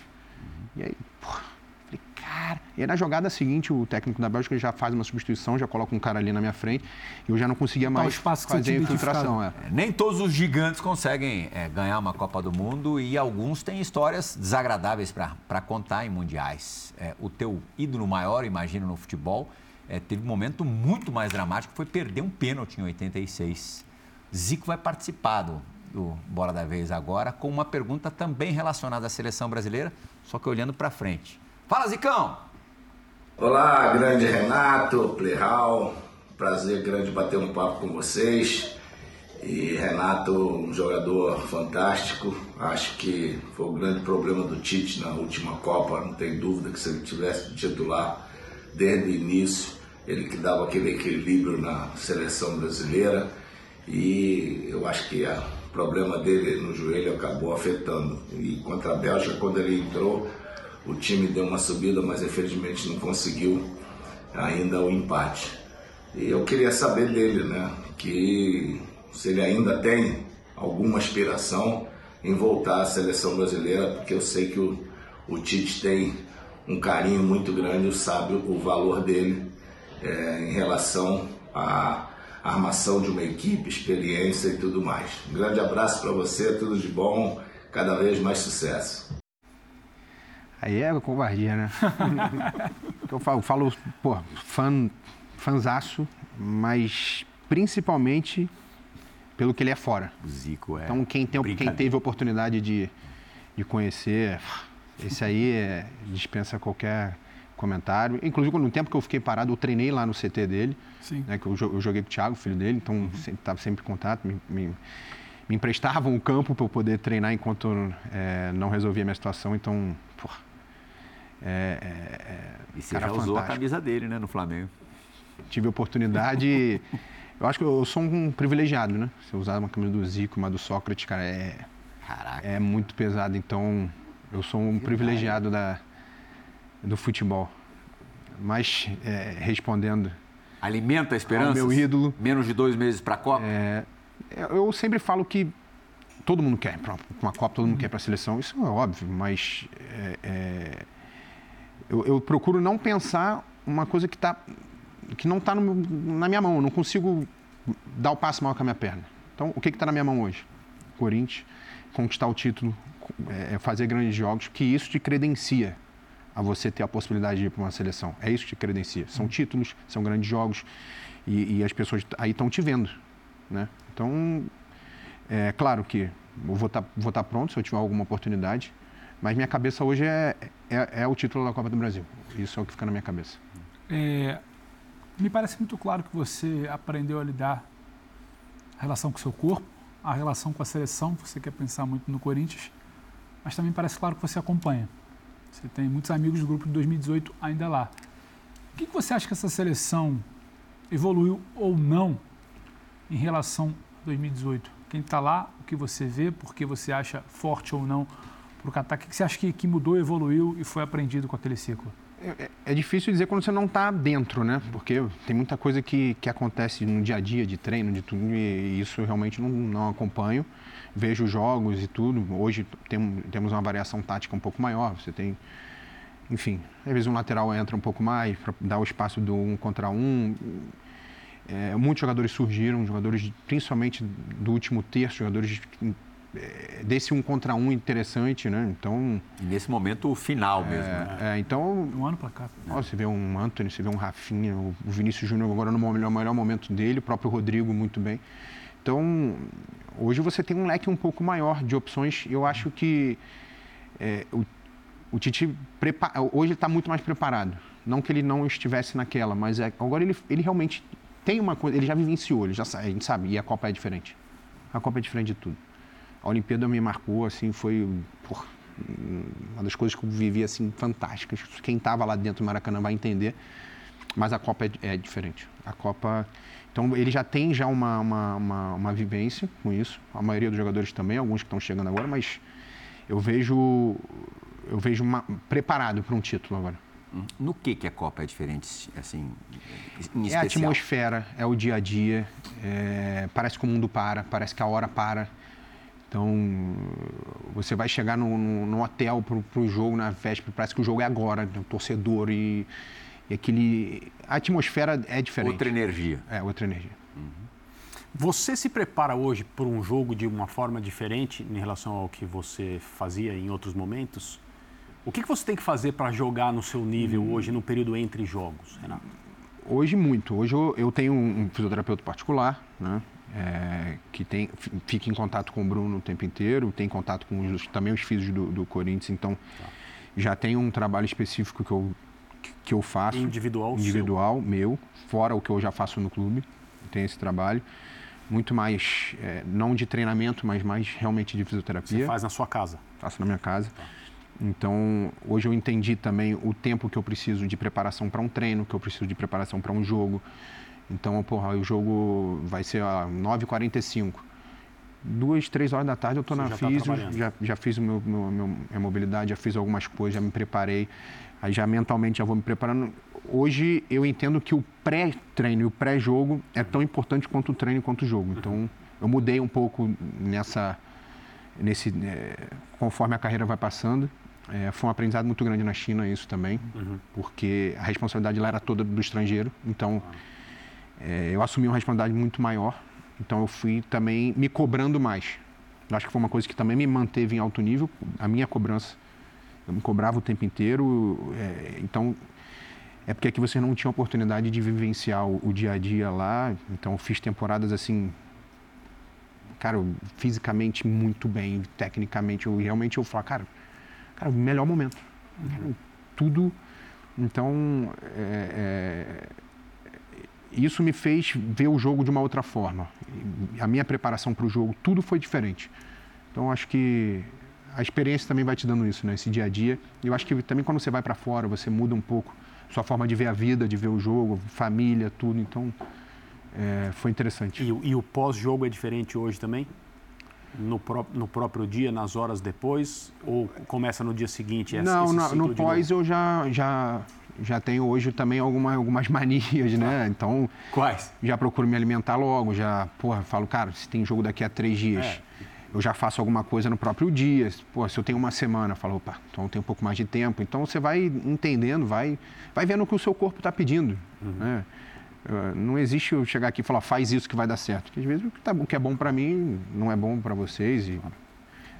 E aí, porra, falei, cara. E aí na jogada seguinte, o técnico da Bélgica já faz uma substituição, já coloca um cara ali na minha frente, e eu já não conseguia mais fazer a infiltração. É. Nem todos os gigantes conseguem é, ganhar uma Copa do Mundo e alguns têm histórias desagradáveis para contar em mundiais. É, o teu ídolo maior, imagino, no futebol, é, teve um momento muito mais dramático, foi perder um pênalti em 86. Zico vai participar do, do Bora da Vez agora com uma pergunta também relacionada à seleção brasileira, só que olhando para frente. Fala, Zicão! Olá, grande Renato, Playhall. Prazer grande bater um papo com vocês. E Renato, um jogador fantástico. Acho que foi o grande problema do Tite na última Copa. Não tem dúvida que se ele tivesse titular desde o início, ele que dava aquele equilíbrio na seleção brasileira e eu acho que o problema dele no joelho acabou afetando. E contra a Bélgica, quando ele entrou, o time deu uma subida, mas infelizmente não conseguiu ainda o empate. E eu queria saber dele, né, que se ele ainda tem alguma aspiração em voltar à seleção brasileira, porque eu sei que o, o Tite tem um carinho muito grande, sabe o valor dele é, em relação a armação de uma equipe, experiência e tudo mais. Um grande abraço para você, tudo de bom, cada vez mais sucesso. Aí é covardia, né? (laughs) eu falo, falo pô, fã, fanzaço, mas principalmente pelo que ele é fora. O Zico é. Então, quem, tem, quem teve a oportunidade de, de conhecer, esse aí é, dispensa qualquer comentário. Inclusive, no tempo que eu fiquei parado, eu treinei lá no CT dele, Sim. Né, que eu, eu, joguei com o Thiago, filho dele, então estava uhum. sempre em contato, me, me, me emprestavam o campo para eu poder treinar enquanto é, não resolvia a minha situação, então, porra, é, é, é e você já fantástico. usou a camisa dele, né, no Flamengo? Tive oportunidade, eu acho que eu sou um privilegiado, né, se eu usar uma camisa do Zico, uma do Sócrates, cara, é, Caraca. é muito pesado, então eu sou um privilegiado da do futebol. Mas é, respondendo. Alimenta a esperança? Meu ídolo. Menos de dois meses para a Copa? É, eu sempre falo que todo mundo quer para uma Copa, todo mundo quer para a seleção. Isso é óbvio, mas é, é, eu, eu, procuro não pensar uma coisa que, tá, que não está na minha mão. Eu não consigo dar o passo maior com a minha perna. Então, o que está na minha mão hoje? Corinthians, conquistar o título, é, é, fazer grandes jogos, que isso te credencia a você ter a possibilidade de ir para uma seleção. É isso que te credencia. São uhum. títulos, são grandes jogos e, e as pessoas aí estão te vendo. Né? Então, é claro que eu vou estar tá, vou tá pronto se eu tiver alguma oportunidade, mas minha cabeça hoje é, é, é, o título da Copa do Brasil. Isso é o que fica na minha cabeça. É, me parece muito claro que você aprendeu a lidar a relação com o seu corpo, a relação com a seleção, você quer pensar muito no Corinthians, mas também parece claro que você acompanha. Você tem muitos amigos do grupo de 2018 ainda lá. O que você acha que essa seleção evoluiu ou não em relação a 2018? Quem está lá, o que você vê, por que você acha forte ou não para o Catar? O que você acha que, mudou, evoluiu e foi aprendido com aquele ciclo? É, é, é difícil dizer quando você não está dentro, né? Porque tem muita coisa que, que acontece no dia a dia de treino, de tudo, e isso eu realmente não, não acompanho vejo jogos e tudo. Hoje tem, temos uma variação tática um pouco maior. Você tem, enfim, às vezes um lateral entra um pouco mais para dar o espaço do um contra um. É, muitos jogadores surgiram, jogadores principalmente do último terço, jogadores é, desse um contra um interessante, né? Então. nesse momento final mesmo. Né? É, então. Um ano para cá. Ó, você vê um Anthony, você vê um Rafinha, o Vinícius Júnior agora no melhor, melhor momento dele, o próprio Rodrigo muito bem. Então, hoje você tem um leque um pouco maior de opções. Eu acho que é, o, o Titi hoje está muito mais preparado. Não que ele não estivesse naquela, mas é, agora ele, ele realmente tem uma coisa, ele já vivenciou, ele já a gente sabe, e a Copa é diferente. A Copa é diferente de tudo. A Olimpíada me marcou, assim, foi uma das coisas que eu vivi, assim, fantásticas. Quem estava lá dentro do Maracanã vai entender, mas a Copa é, é diferente. A Copa... Então, ele já tem já uma, uma, uma, uma vivência com isso. A maioria dos jogadores também, alguns que estão chegando agora, mas eu vejo, eu vejo uma, preparado para um título agora. No que, que a Copa é diferente, assim, em especial? É a atmosfera, é o dia a dia, é, parece que o mundo para, parece que a hora para. Então, você vai chegar no, no, no hotel para o jogo na véspera, parece que o jogo é agora, do torcedor e, e, aquele... A atmosfera é diferente. Outra energia. É, outra energia. Uhum. Você se prepara hoje para um jogo de uma forma diferente em relação ao que você fazia em outros momentos? O que, que você tem que fazer para jogar no seu nível hum. hoje, no período entre jogos, Renato? Hoje, muito. Hoje eu, eu tenho um fisioterapeuta particular, né? É, que tem, fica em contato com o Bruno o tempo inteiro, tem contato com os, também os físicos do, do Corinthians, então tá. já tem um trabalho específico que eu, que eu faço. Individual Individual, seu. meu, fora o que eu já faço no clube, tem esse trabalho. Muito mais, é, não de treinamento, mas mais realmente de fisioterapia. Você faz na sua casa? Faço na minha casa. Tá. Então, hoje eu entendi também o tempo que eu preciso de preparação para um treino, que eu preciso de preparação para um jogo. Então, porra, o jogo vai ser a 9h45. Duas, três horas da tarde eu estou na física, tá já, já fiz meu, meu, meu, minha mobilidade, já fiz algumas coisas, já me preparei. Aí já mentalmente já vou me preparando. Hoje eu entendo que o pré-treino e o pré-jogo é tão importante quanto o treino e quanto o jogo. Então, eu mudei um pouco nessa, nesse, é, conforme a carreira vai passando. É, foi um aprendizado muito grande na China isso também, uhum. porque a responsabilidade lá era toda do estrangeiro. Então, é, eu assumi uma responsabilidade muito maior. Então, eu fui também me cobrando mais. Eu acho que foi uma coisa que também me manteve em alto nível, a minha cobrança. Eu me cobrava o tempo inteiro. É, então, é porque aqui você não tinha oportunidade de vivenciar o, o dia a dia lá. Então, eu fiz temporadas assim cara, fisicamente muito bem, tecnicamente, eu realmente eu falo, cara, Cara, melhor momento. Uhum. Tudo. Então, é, é, isso me fez ver o jogo de uma outra forma. A minha preparação para o jogo, tudo foi diferente. Então, acho que a experiência também vai te dando isso, né? Esse dia a dia. E eu acho que também quando você vai para fora, você muda um pouco sua forma de ver a vida, de ver o jogo, família, tudo. Então, é, foi interessante. E, e o pós-jogo é diferente hoje também? no, pró no próprio dia, nas horas depois? Ou começa no dia seguinte? Esse, Não, no, no pós eu já, já, já tenho hoje também alguma, algumas (laughs) manias, né? Então. Quais? Já procuro me alimentar logo, já, porra, falo, cara, se tem jogo daqui a três dias. É. Eu já faço alguma coisa no próprio dia. Pô, se eu tenho uma semana, eu falo, opa, então tenho um pouco mais de tempo. Então você vai entendendo, vai, vai vendo o que o seu corpo está pedindo. Uhum. Né? Não existe eu chegar aqui e falar, faz isso que vai dar certo. Porque às vezes o que, tá, o que é bom para mim não é bom para vocês. E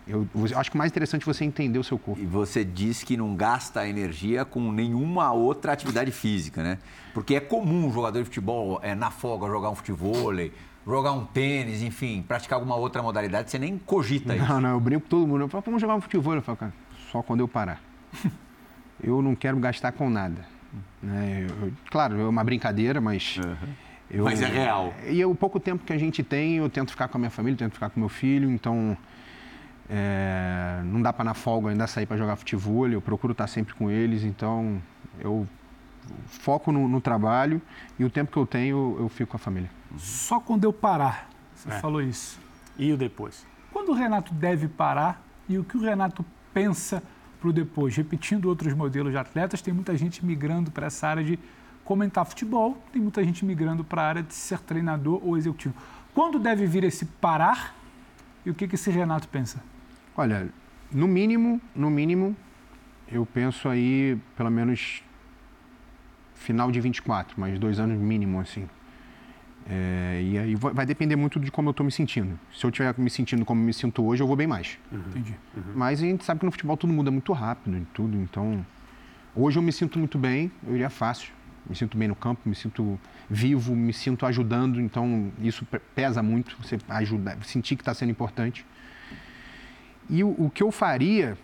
eu, eu, acho que o mais interessante é você entender o seu corpo. E você diz que não gasta energia com nenhuma outra atividade física, né? Porque é comum um jogador de futebol é, na folga jogar um futebol, jogar um tênis, enfim, praticar alguma outra modalidade, você nem cogita isso. Não, não, eu brinco com todo mundo. Eu falo, vamos jogar um futebol. Eu falo, cara, só quando eu parar. (laughs) eu não quero gastar com nada. Né? Eu, claro, é uma brincadeira, mas. Uhum. Eu, mas é real. E o pouco tempo que a gente tem, eu tento ficar com a minha família, tento ficar com meu filho, então. É, não dá para na folga ainda sair para jogar futebol, eu procuro estar sempre com eles, então eu foco no, no, trabalho e o tempo que eu tenho eu fico com a família. Só quando eu parar, você é. falou isso. E o depois? Quando o Renato deve parar e o que o Renato pensa para o depois. Repetindo outros modelos de atletas, tem muita gente migrando para essa área de comentar futebol, tem muita gente migrando para a área de ser treinador ou executivo. Quando deve vir esse parar e o que, que esse Renato pensa? Olha, no mínimo, no mínimo, eu penso aí pelo menos final de 24, mais dois anos mínimo, assim. É, e aí vai depender muito de como eu estou me sentindo. Se eu estiver me sentindo como me sinto hoje, eu vou bem mais. Uhum. Entendi. Uhum. Mas a gente sabe que no futebol tudo muda muito rápido e tudo, então hoje eu me sinto muito bem, eu iria fácil. Me sinto bem no campo, me sinto vivo, me sinto ajudando, então isso pesa muito, você ajuda, sentir que está sendo importante. E o, o, que eu faria,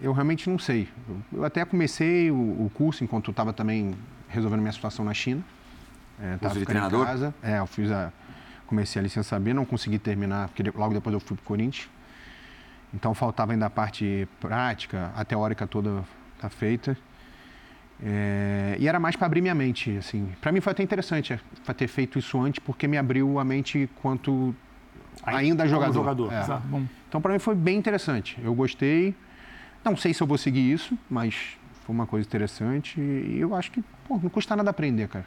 eu realmente não sei. Eu, até comecei o, o curso enquanto estava também resolvendo minha situação na China. É, tava de treinador? Em casa. É, eu fiz a, comecei a licença B, não consegui terminar, porque logo depois eu fui para o Corinthians. Então faltava ainda a parte prática, a teórica toda está feita. É, e era mais para abrir minha mente, assim. Para mim foi até interessante é, ter feito isso antes, porque me abriu a mente quanto ainda jogador. jogador. É. Então para mim foi bem interessante. Eu gostei. Não sei se eu vou seguir isso, mas foi uma coisa interessante e eu acho que pô, não custa nada aprender, cara.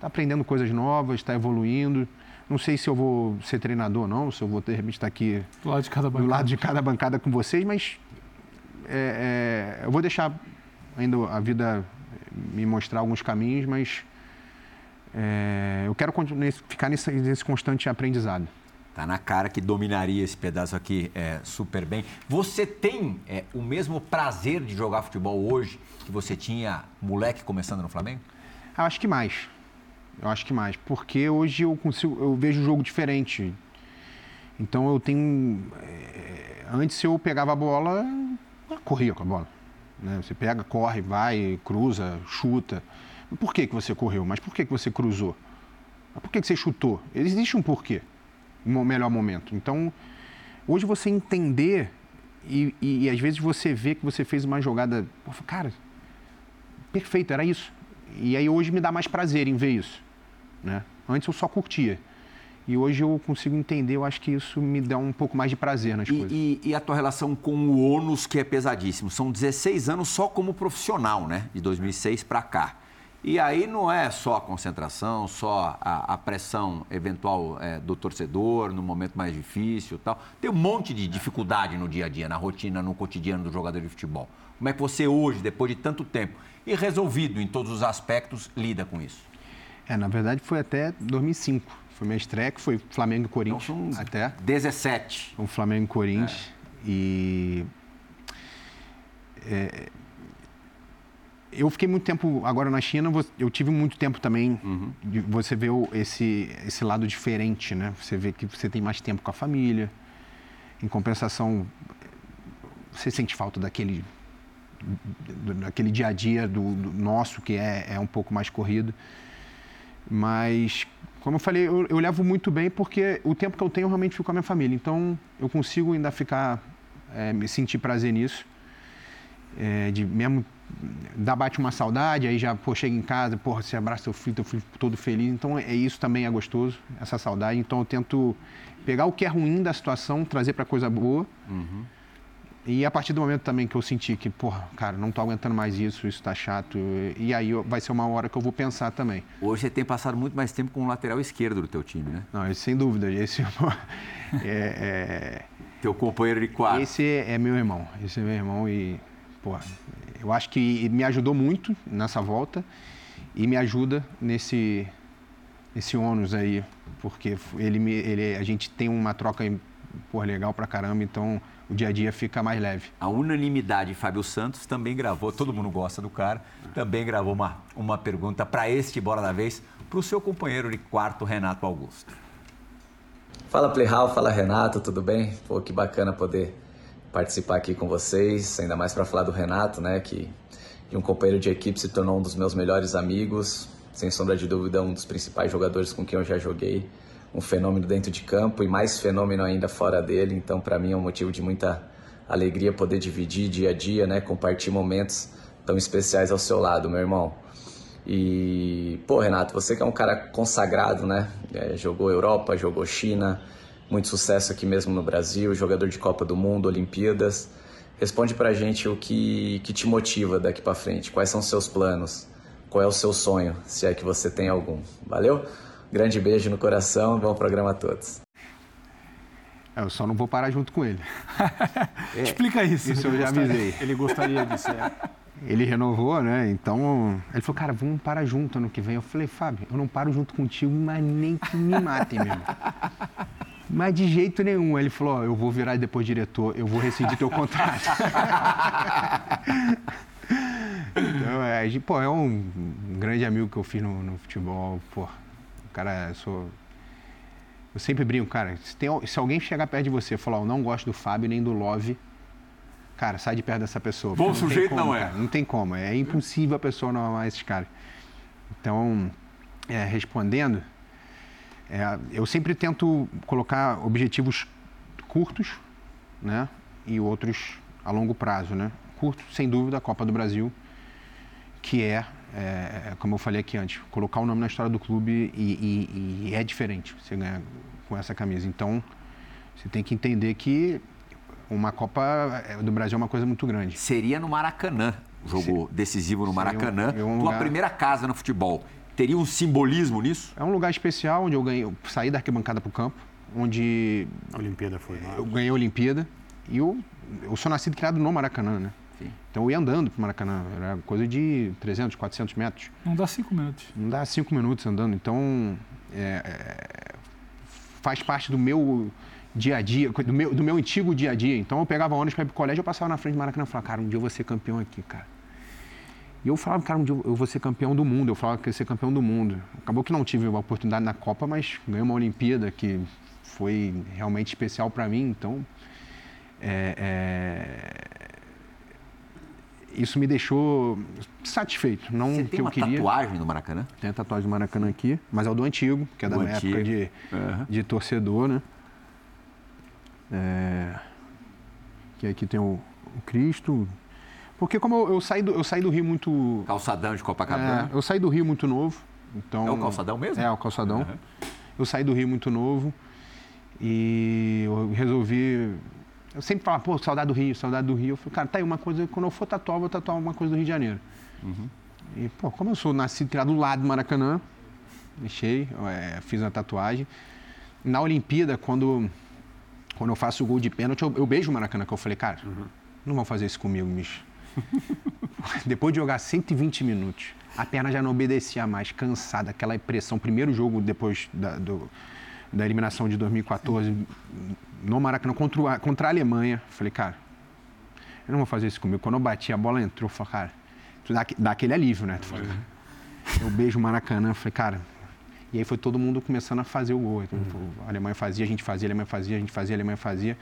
Tá aprendendo coisas novas, está evoluindo. Não sei se eu vou ser treinador ou não, se eu vou ter repente estar aqui do lado de cada bancada, do lado de cada bancada com vocês, mas é, é, eu vou deixar ainda a vida me mostrar alguns caminhos, mas é, eu quero ficar nesse, nesse constante aprendizado. Tá na cara que dominaria esse pedaço aqui é, super bem. Você tem é, o mesmo prazer de jogar futebol hoje que você tinha moleque começando no Flamengo? Eu acho que mais. Eu acho que mais, porque hoje eu consigo, eu vejo o jogo diferente. Então eu tenho, é, antes eu pegava a bola, corria com a bola. Né? Você pega, corre, vai, cruza, chuta. Por que, que você correu? Mas por que, que você cruzou? Por que, que você chutou? Existe um porquê, melhor momento. Então, hoje você entender e, e, e às vezes você vê que você fez uma jogada, cara, perfeito, era isso. E aí hoje me dá mais prazer em ver isso. Né? Antes eu só curtia. E hoje eu consigo entender, eu acho que isso me dá um pouco mais de prazer nas e, coisas. E, e, a tua relação com o ônus, que é pesadíssimo? São 16 anos só como profissional, né? De 2006 para cá. E aí não é só a concentração, só a, a pressão eventual é, do torcedor no momento mais difícil tal. Tem um monte de dificuldade no dia a dia, na rotina, no cotidiano do jogador de futebol. Como é que você hoje, depois de tanto tempo, e resolvido em todos os aspectos, lida com isso? É, na verdade foi até 2005. Foi minha estreia, que foi Flamengo e Corinthians então, até. 17. Com Flamengo e Corinthians. É. E. É, eu fiquei muito tempo agora na China, eu tive muito tempo também uhum. de você ver esse, esse lado diferente, né? Você vê que você tem mais tempo com a família. Em compensação, você sente falta daquele daquele dia a dia do, do nosso que é, é um pouco mais corrido. Mas, como eu falei, eu, eu, levo muito bem porque o tempo que eu tenho eu realmente fico com a minha família. Então, eu consigo ainda ficar, é, me sentir prazer nisso. É, de mesmo dá bate uma saudade, aí já pô, chega em casa, porra, você abraça seu filho, teu filho todo feliz. Então, é isso também é gostoso, essa saudade. Então, eu tento pegar o que é ruim da situação, trazer para coisa boa. Uhum e a partir do momento também que eu senti que, porra, cara, não tô aguentando mais isso, isso tá chato, e aí vai ser uma hora que eu vou pensar também. Hoje você tem passado muito mais tempo com o lateral esquerdo do teu time, né? Não, sem dúvida. Esse (laughs) é, é, Teu companheiro de quadro. Esse é, é meu irmão, esse é meu irmão e, porra, eu acho que me ajudou muito nessa volta e me ajuda nesse, nesse ônus aí, porque ele, me, ele, a gente tem uma troca, porra, legal pra caramba, então o dia a dia fica mais leve. A unanimidade, Fábio Santos também gravou, todo mundo gosta do cara, também gravou uma, uma pergunta para este Bora da Vez, para o seu companheiro de quarto, Renato Augusto. Fala Playhal, fala Renato, tudo bem? Pô, que bacana poder participar aqui com vocês, ainda mais para falar do Renato, né, que de um companheiro de equipe se tornou um dos meus melhores amigos, sem sombra de dúvida um dos principais jogadores com quem eu já joguei um fenômeno dentro de campo e mais fenômeno ainda fora dele. Então, para mim é um motivo de muita alegria poder dividir dia a dia, né, compartilhar momentos tão especiais ao seu lado, meu irmão. E, pô, Renato, você que é um cara consagrado, né? É, jogou Europa, jogou China, muito sucesso aqui mesmo no Brasil, jogador de Copa do Mundo, Olimpíadas. Responde pra gente o que, que te motiva daqui para frente, quais são os seus planos, qual é o seu sonho, se é que você tem algum. Valeu? Grande beijo no coração, bom programa a todos. Eu só não vou parar junto com ele. (laughs) é, Explica isso. Isso eu já avisei. Ele gostaria de ser. Ele renovou, né? Então, ele falou, cara, vamos parar junto ano que vem. Eu falei, Fábio, eu não paro junto contigo, mas nem que me matem mesmo. (laughs) Mas de jeito nenhum. Ele falou, eu vou virar depois diretor, eu vou rescindir teu contrato. (laughs) então, é, pô, é um, um, grande amigo que eu fiz no, no futebol. Pô, o cara, sou... Eu sempre brinco, cara, se, tem, se alguém chegar perto de você e falar, eu não gosto do Fábio nem do Love, cara, sai de perto dessa pessoa. Bom sujeito como, não é. Cara, não tem como, é impossível a pessoa não amar esses caras. Então, é, respondendo, é, eu sempre tento colocar objetivos curtos, né? E outros a longo prazo, né? Curto, sem dúvida, a Copa do Brasil, que é, é como eu falei aqui antes, colocar o nome na história do clube e, e, e é diferente você ganhar com essa camisa. Então, você tem que entender que uma Copa é, do Brasil é uma coisa muito grande. Seria no Maracanã, jogo decisivo no Maracanã, um, um tua lugar... primeira casa no futebol teria um simbolismo nisso? É um lugar especial onde eu ganhei, eu saí da arquibancada para o campo, onde. A Olimpíada foi lá. Eu ganhei a Olimpíada e eu, eu sou nascido e criado no Maracanã, né? Sim. Então eu ia andando para o Maracanã, era coisa de 300, 400 metros. Não dá cinco minutos. Não dá cinco minutos andando. Então é, é, faz parte do meu dia a dia, do meu, do meu antigo dia a dia. Então eu pegava ônibus para ir para o colégio, eu passava na frente do Maracanã e falava, cara, um dia eu vou ser campeão aqui, cara. E eu falava, cara, um dia eu vou ser campeão do mundo. Eu falava que ia ser campeão do mundo. Acabou que não tive a oportunidade na Copa, mas ganhei uma Olimpíada que foi realmente especial para mim. Então, é, é... isso me deixou satisfeito. Não Você tem que eu uma queria. tatuagem no Maracanã? Tem a tatuagem do Maracanã aqui, mas é o do antigo, que é do da minha antigo. época de, uhum. de torcedor, né? É... Que aqui tem o, o Cristo, porque como eu, eu, saí, do, eu saí do Rio muito... Calçadão de Copacabana. É, eu saí do Rio muito novo, então... É o calçadão mesmo? É, o calçadão. Uhum. Eu saí do Rio muito novo e eu resolvi... Eu sempre falava, pô, saudade do Rio, saudade do Rio. Eu falei, cara, tá aí uma coisa, quando eu for tatuar, eu vou tatuar uma coisa do Rio de Janeiro. Uhum. E, pô, como eu sou nascido, criado do lado do Maracanã, deixei, é, fiz uma tatuagem. Na Olimpíada, quando, quando eu faço o gol de pênalti, eu, eu beijo o Maracanã, que eu falei, cara, uhum. não vão fazer isso comigo, bicho. (laughs) Depois de jogar 120 minutos, a perna já não obedecia mais, cansada, aquela pressão. Primeiro jogo depois da, do, da eliminação de 2014 no Maracanã contra, contra a Alemanha. Falei, cara, eu não vou fazer isso comigo. Quando eu bati, a bola entrou, falei, cara, tu dá, dá aquele alívio, né? Fala, eu beijo o Maracanã, falei, cara. E aí foi todo mundo começando a fazer o gol. Então, a Alemanha fazia, a gente fazia, a Alemanha fazia, a gente fazia, a Alemanha fazia.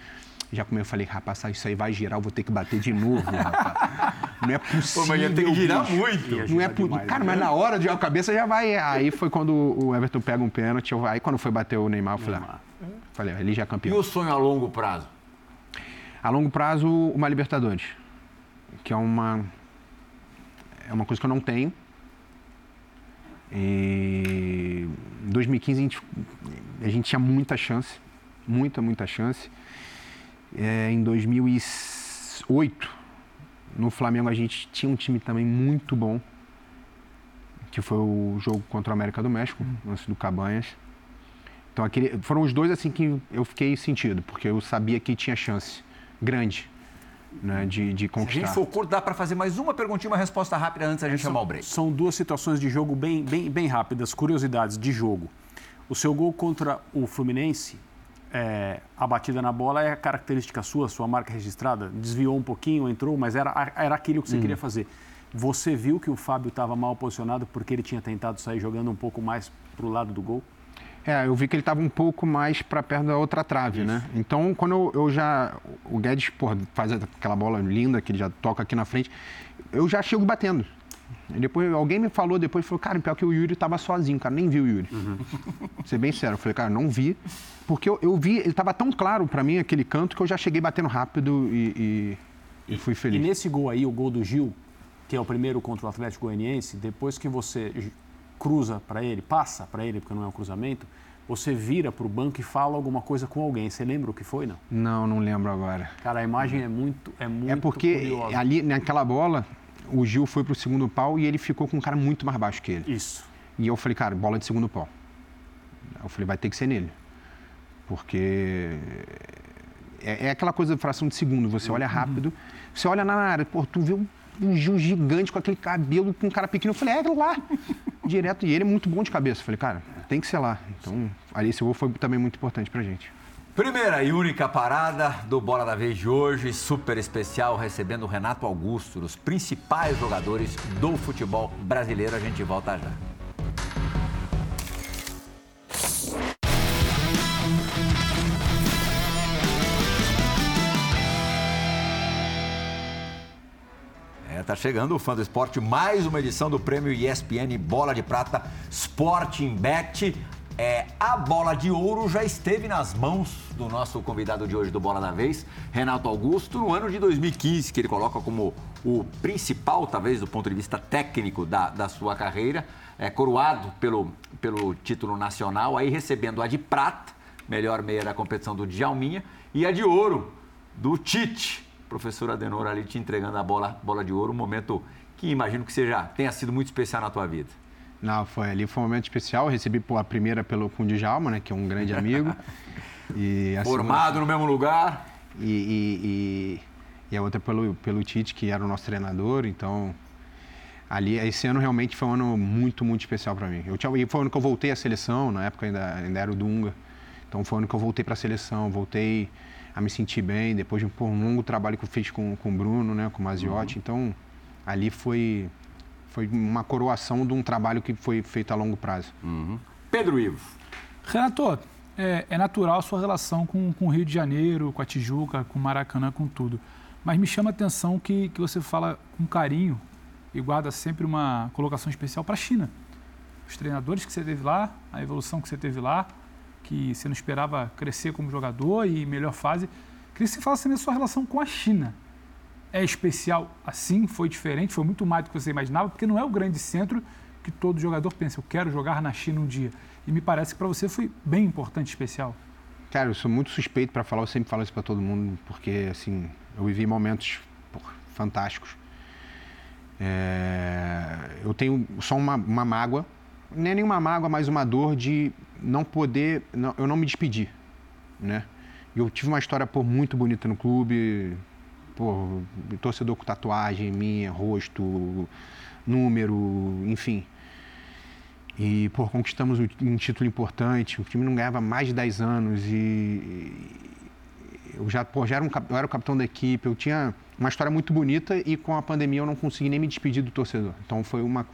Já como eu falei, rapaz, isso aí vai girar, eu vou ter que bater de novo, rapaz. Não é possível. Pô, mas ia ter que girar bicho. muito. Não é possível. Cara, mas né? na hora de a cabeça já vai. Aí foi quando o Everton pega um pênalti. Aí quando foi bater o Neymar, eu falei, ah, falei, ele já é campeão. E o sonho a longo prazo? A longo prazo, uma Libertadores. Que é uma. É uma coisa que eu não tenho. E em 2015 a gente, a gente tinha muita chance. Muita, muita chance. É, em 2008, no Flamengo, a gente tinha um time também muito bom, que foi o jogo contra o América do México, hum. antes do Cabanhas. Então, aquele, foram os dois assim que eu fiquei sentido, porque eu sabia que tinha chance grande né, de, de conquistar. Se a gente for curto, dá para fazer mais uma perguntinha, uma resposta rápida antes da gente são, chamar o break. São duas situações de jogo bem, bem, bem rápidas, curiosidades de jogo. O seu gol contra o Fluminense é, a batida na bola é a característica sua, sua marca registrada? Desviou um pouquinho, entrou, mas era, era aquilo que você uhum. queria fazer. Você viu que o Fábio estava mal posicionado porque ele tinha tentado sair jogando um pouco mais para o lado do gol? É, eu vi que ele estava um pouco mais para perto da outra trave, né? Isso. né? Então, quando eu, eu, já. O Guedes porra, faz aquela bola linda que ele já toca aqui na frente, eu já chego batendo. E depois alguém me falou depois, falou, cara, pior que o Yuri estava sozinho, cara, nem viu o Yuri. Uhum. (laughs) Ser bem sério, eu falei, cara, não vi, porque eu, eu vi, ele estava tão claro para mim aquele canto que eu já cheguei batendo rápido e, e, e, fui feliz. E nesse gol aí, o gol do Gil, que é o primeiro contra o Atlético Goianiense, depois que você cruza para ele, passa para ele, porque não é um cruzamento, você vira para o banco e fala alguma coisa com alguém. Você lembra o que foi, não? Não, não lembro agora. Cara, a imagem é muito, é muito. É porque curiosa. ali naquela bola o Gil foi pro segundo pau e ele ficou com um cara muito mais baixo que ele. Isso. E eu falei, cara, bola de segundo pau. Eu falei, vai ter que ser nele. Porque é, é, aquela coisa de fração de segundo. Você olha rápido, você olha na área, pô, tu vê um, um Gil gigante com aquele cabelo, com um cara pequeno. Eu falei, é, lá. Direto. E ele é muito bom de cabeça. Eu falei, cara, tem que ser lá. Então, ali esse gol foi também muito importante pra gente. Primeira e única parada do Bola da Vez de hoje, super especial, recebendo o Renato Augusto, os principais jogadores do futebol brasileiro. A gente volta já. É, tá chegando o Fã do Esporte, mais uma edição do prêmio ESPN Bola de Prata Sporting Bet. É, a bola de ouro já esteve nas mãos do nosso convidado de hoje do Bola da Vez, Renato Augusto, no ano de 2015, que ele coloca como o principal, talvez, do ponto de vista técnico da, da sua carreira, é, coroado pelo, pelo título nacional, aí recebendo a de prata, melhor meia da competição do Djalminha, e a de ouro do Tite, professor Adenor ali te entregando a bola, bola de ouro, um momento que imagino que seja, tenha sido muito especial na tua vida. Não, foi ali, foi um momento especial. Eu recebi a primeira pelo com o Djalma, né, que é um grande amigo. (laughs) e Formado segunda... no mesmo lugar. E, e, e, e, a outra pelo, pelo Tite, que era o nosso treinador. Então, ali, esse ano realmente foi um ano muito, muito especial para mim. Eu tinha, e foi o ano que eu voltei à seleção, na época ainda, ainda era o Dunga. Então, foi o ano que eu voltei para a seleção, voltei a me sentir bem, depois de um, um longo trabalho que eu fiz com, com o Bruno, né, com o Maziotti. Uhum. Então, ali foi foi uma coroação de um trabalho que foi feito a longo prazo. Uhum. Pedro Ivo. Renato, é, é, natural a sua relação com, com o Rio de Janeiro, com a Tijuca, com o Maracanã, com tudo. Mas me chama a atenção que, que você fala com carinho e guarda sempre uma colocação especial para a China. Os treinadores que você teve lá, a evolução que você teve lá, que você não esperava crescer como jogador e melhor fase. Queria que você falasse também a sua relação com a China é especial assim, foi diferente, foi muito mais do que você imaginava, porque não é o grande centro que todo jogador pensa, eu quero jogar na China um dia. E me parece que para você foi bem importante, especial. Cara, eu sou muito suspeito para falar, eu sempre falo isso para todo mundo, porque assim, eu vivi momentos fantásticos. É... eu tenho só uma, uma mágoa, nem é nenhuma mágoa, mas uma dor de não poder, não, eu não me despedir, né? Eu tive uma história pô, muito bonita no clube, pô, torcedor com tatuagem minha, rosto, número, enfim. E, pô, conquistamos um título importante. O time não ganhava mais de 10 anos e eu já, pô, já era, um, eu era o capitão da equipe, eu tinha uma história muito bonita e com a pandemia eu não consegui nem me despedir do torcedor. Então foi uma,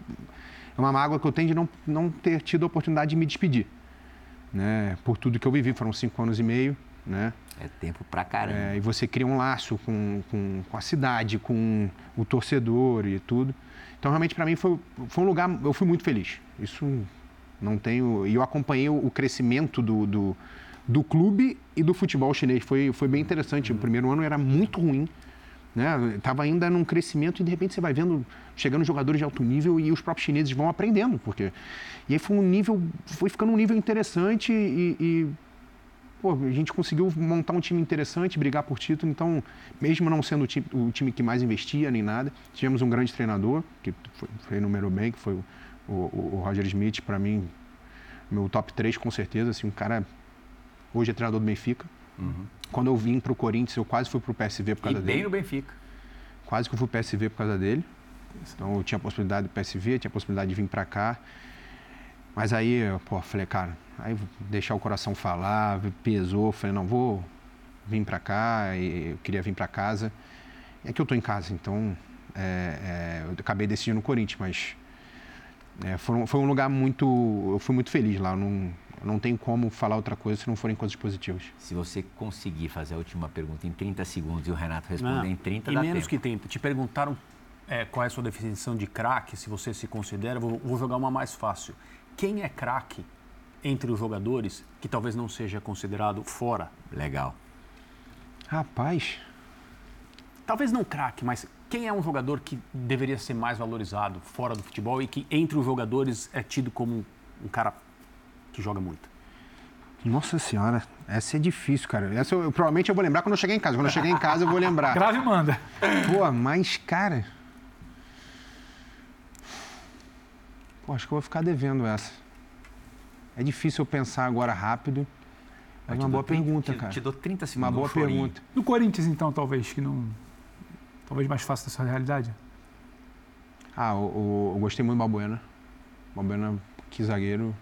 uma mágoa que eu tenho de não, não ter tido a oportunidade de me despedir. Né? Por tudo que eu vivi, foram cinco anos e meio, né? É tempo pra caramba. É, e você cria um laço com, com, com, a cidade, com o torcedor e tudo. Então, realmente, para mim, foi, foi um lugar... Eu fui muito feliz. Isso não tenho... E eu acompanhei o crescimento do, do, do clube e do futebol chinês. Foi, foi bem interessante. O primeiro ano era muito ruim. Né? Tava ainda num crescimento e de repente você vai vendo chegando jogadores de alto nível e os próprios chineses vão aprendendo porque e aí foi um nível foi ficando um nível interessante e, e pô, a gente conseguiu montar um time interessante, brigar por título, então, mesmo não sendo o time, o time que mais investia nem nada, tivemos um grande treinador, que foi, foi número bem, que foi o, o, o Roger Smith, para mim, meu top 3 com certeza, assim, um cara, hoje é treinador do Benfica. Uhum. Quando eu vim para o Corinthians, eu quase fui para o PSV por causa e dele. bem no Benfica. Quase que eu fui para o PSV por causa dele. Então eu tinha a possibilidade do PSV, tinha a possibilidade de vir para cá. Mas aí, pô, falei, cara, aí deixar o coração falar, pesou, falei, não, vou vir para cá, e eu queria vir para casa. É que eu tô em casa, então é, é, eu acabei decidindo o Corinthians, mas é, foi, foi, um lugar muito, eu fui muito feliz lá, não, não tem como falar outra coisa se não forem coisas positivas. Se você conseguir fazer a última pergunta em 30 segundos e o Renato responder não, em 30, em dá menos tempo. que tempo. Te perguntaram é, qual é a sua definição de craque, se você se considera, vou, vou jogar uma mais fácil quem é craque entre os jogadores que talvez não seja considerado fora? Legal. Rapaz. Talvez não craque, mas quem é um jogador que deveria ser mais valorizado fora do futebol e que entre os jogadores é tido como um cara que joga muito? Nossa senhora, essa é difícil, cara. Essa eu, eu, provavelmente eu vou lembrar quando eu chegar em casa. Quando eu chegar em casa eu vou lembrar. Grave manda. Pô, mas, cara. Pô, acho que eu vou ficar devendo essa. É difícil eu pensar agora rápido, É uma boa 30, pergunta, te, cara. Te dou 30 segundos. Uma boa pergunta. No Corinthians, então, talvez, que não. Talvez mais fácil dessa realidade? Ah, eu, gostei muito do Balbuena. Balbuena, que zagueiro.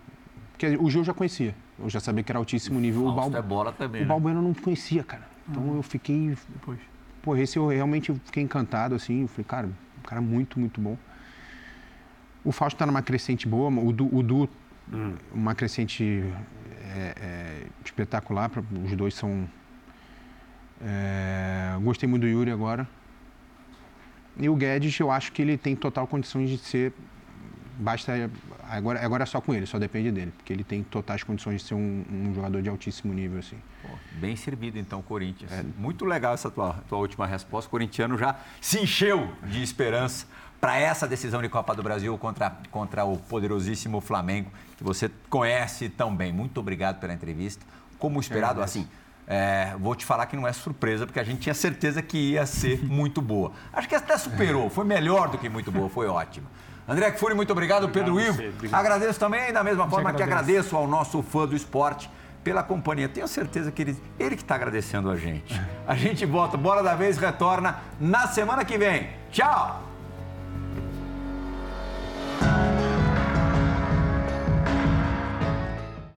Porque o Gil eu já conhecia. Eu já sabia que era altíssimo nível. O Balbuena é bola também. O né? Balbuena eu não conhecia, cara. Então uhum. eu fiquei. Depois. Pô, esse eu realmente fiquei encantado, assim. Eu falei, cara, um cara muito, muito bom. O Fausto tá numa crescente boa, o Du, o du hum. uma crescente é, é, espetacular. Os dois são. É, gostei muito do Yuri agora. E o Guedes, eu acho que ele tem total condições de ser. Basta. Agora, agora é só com ele, só depende dele. Porque ele tem totais condições de ser um, um jogador de altíssimo nível, assim. Pô, bem servido, então, Corinthians. É. Muito legal essa tua, tua última resposta. O corintiano já se encheu de esperança para essa decisão de Copa do Brasil contra, contra o poderosíssimo Flamengo, que você conhece tão bem. Muito obrigado pela entrevista. Como esperado, assim é, vou te falar que não é surpresa, porque a gente tinha certeza que ia ser (laughs) muito boa. Acho que até superou, foi melhor do que muito boa, foi ótimo. André Kfouri, muito obrigado, obrigado Pedro Ivo. Agradeço também, da mesma forma que agradeço ao nosso fã do esporte pela companhia. Tenho certeza que ele, ele que está agradecendo a gente. A gente volta, Bora da Vez retorna na semana que vem. Tchau!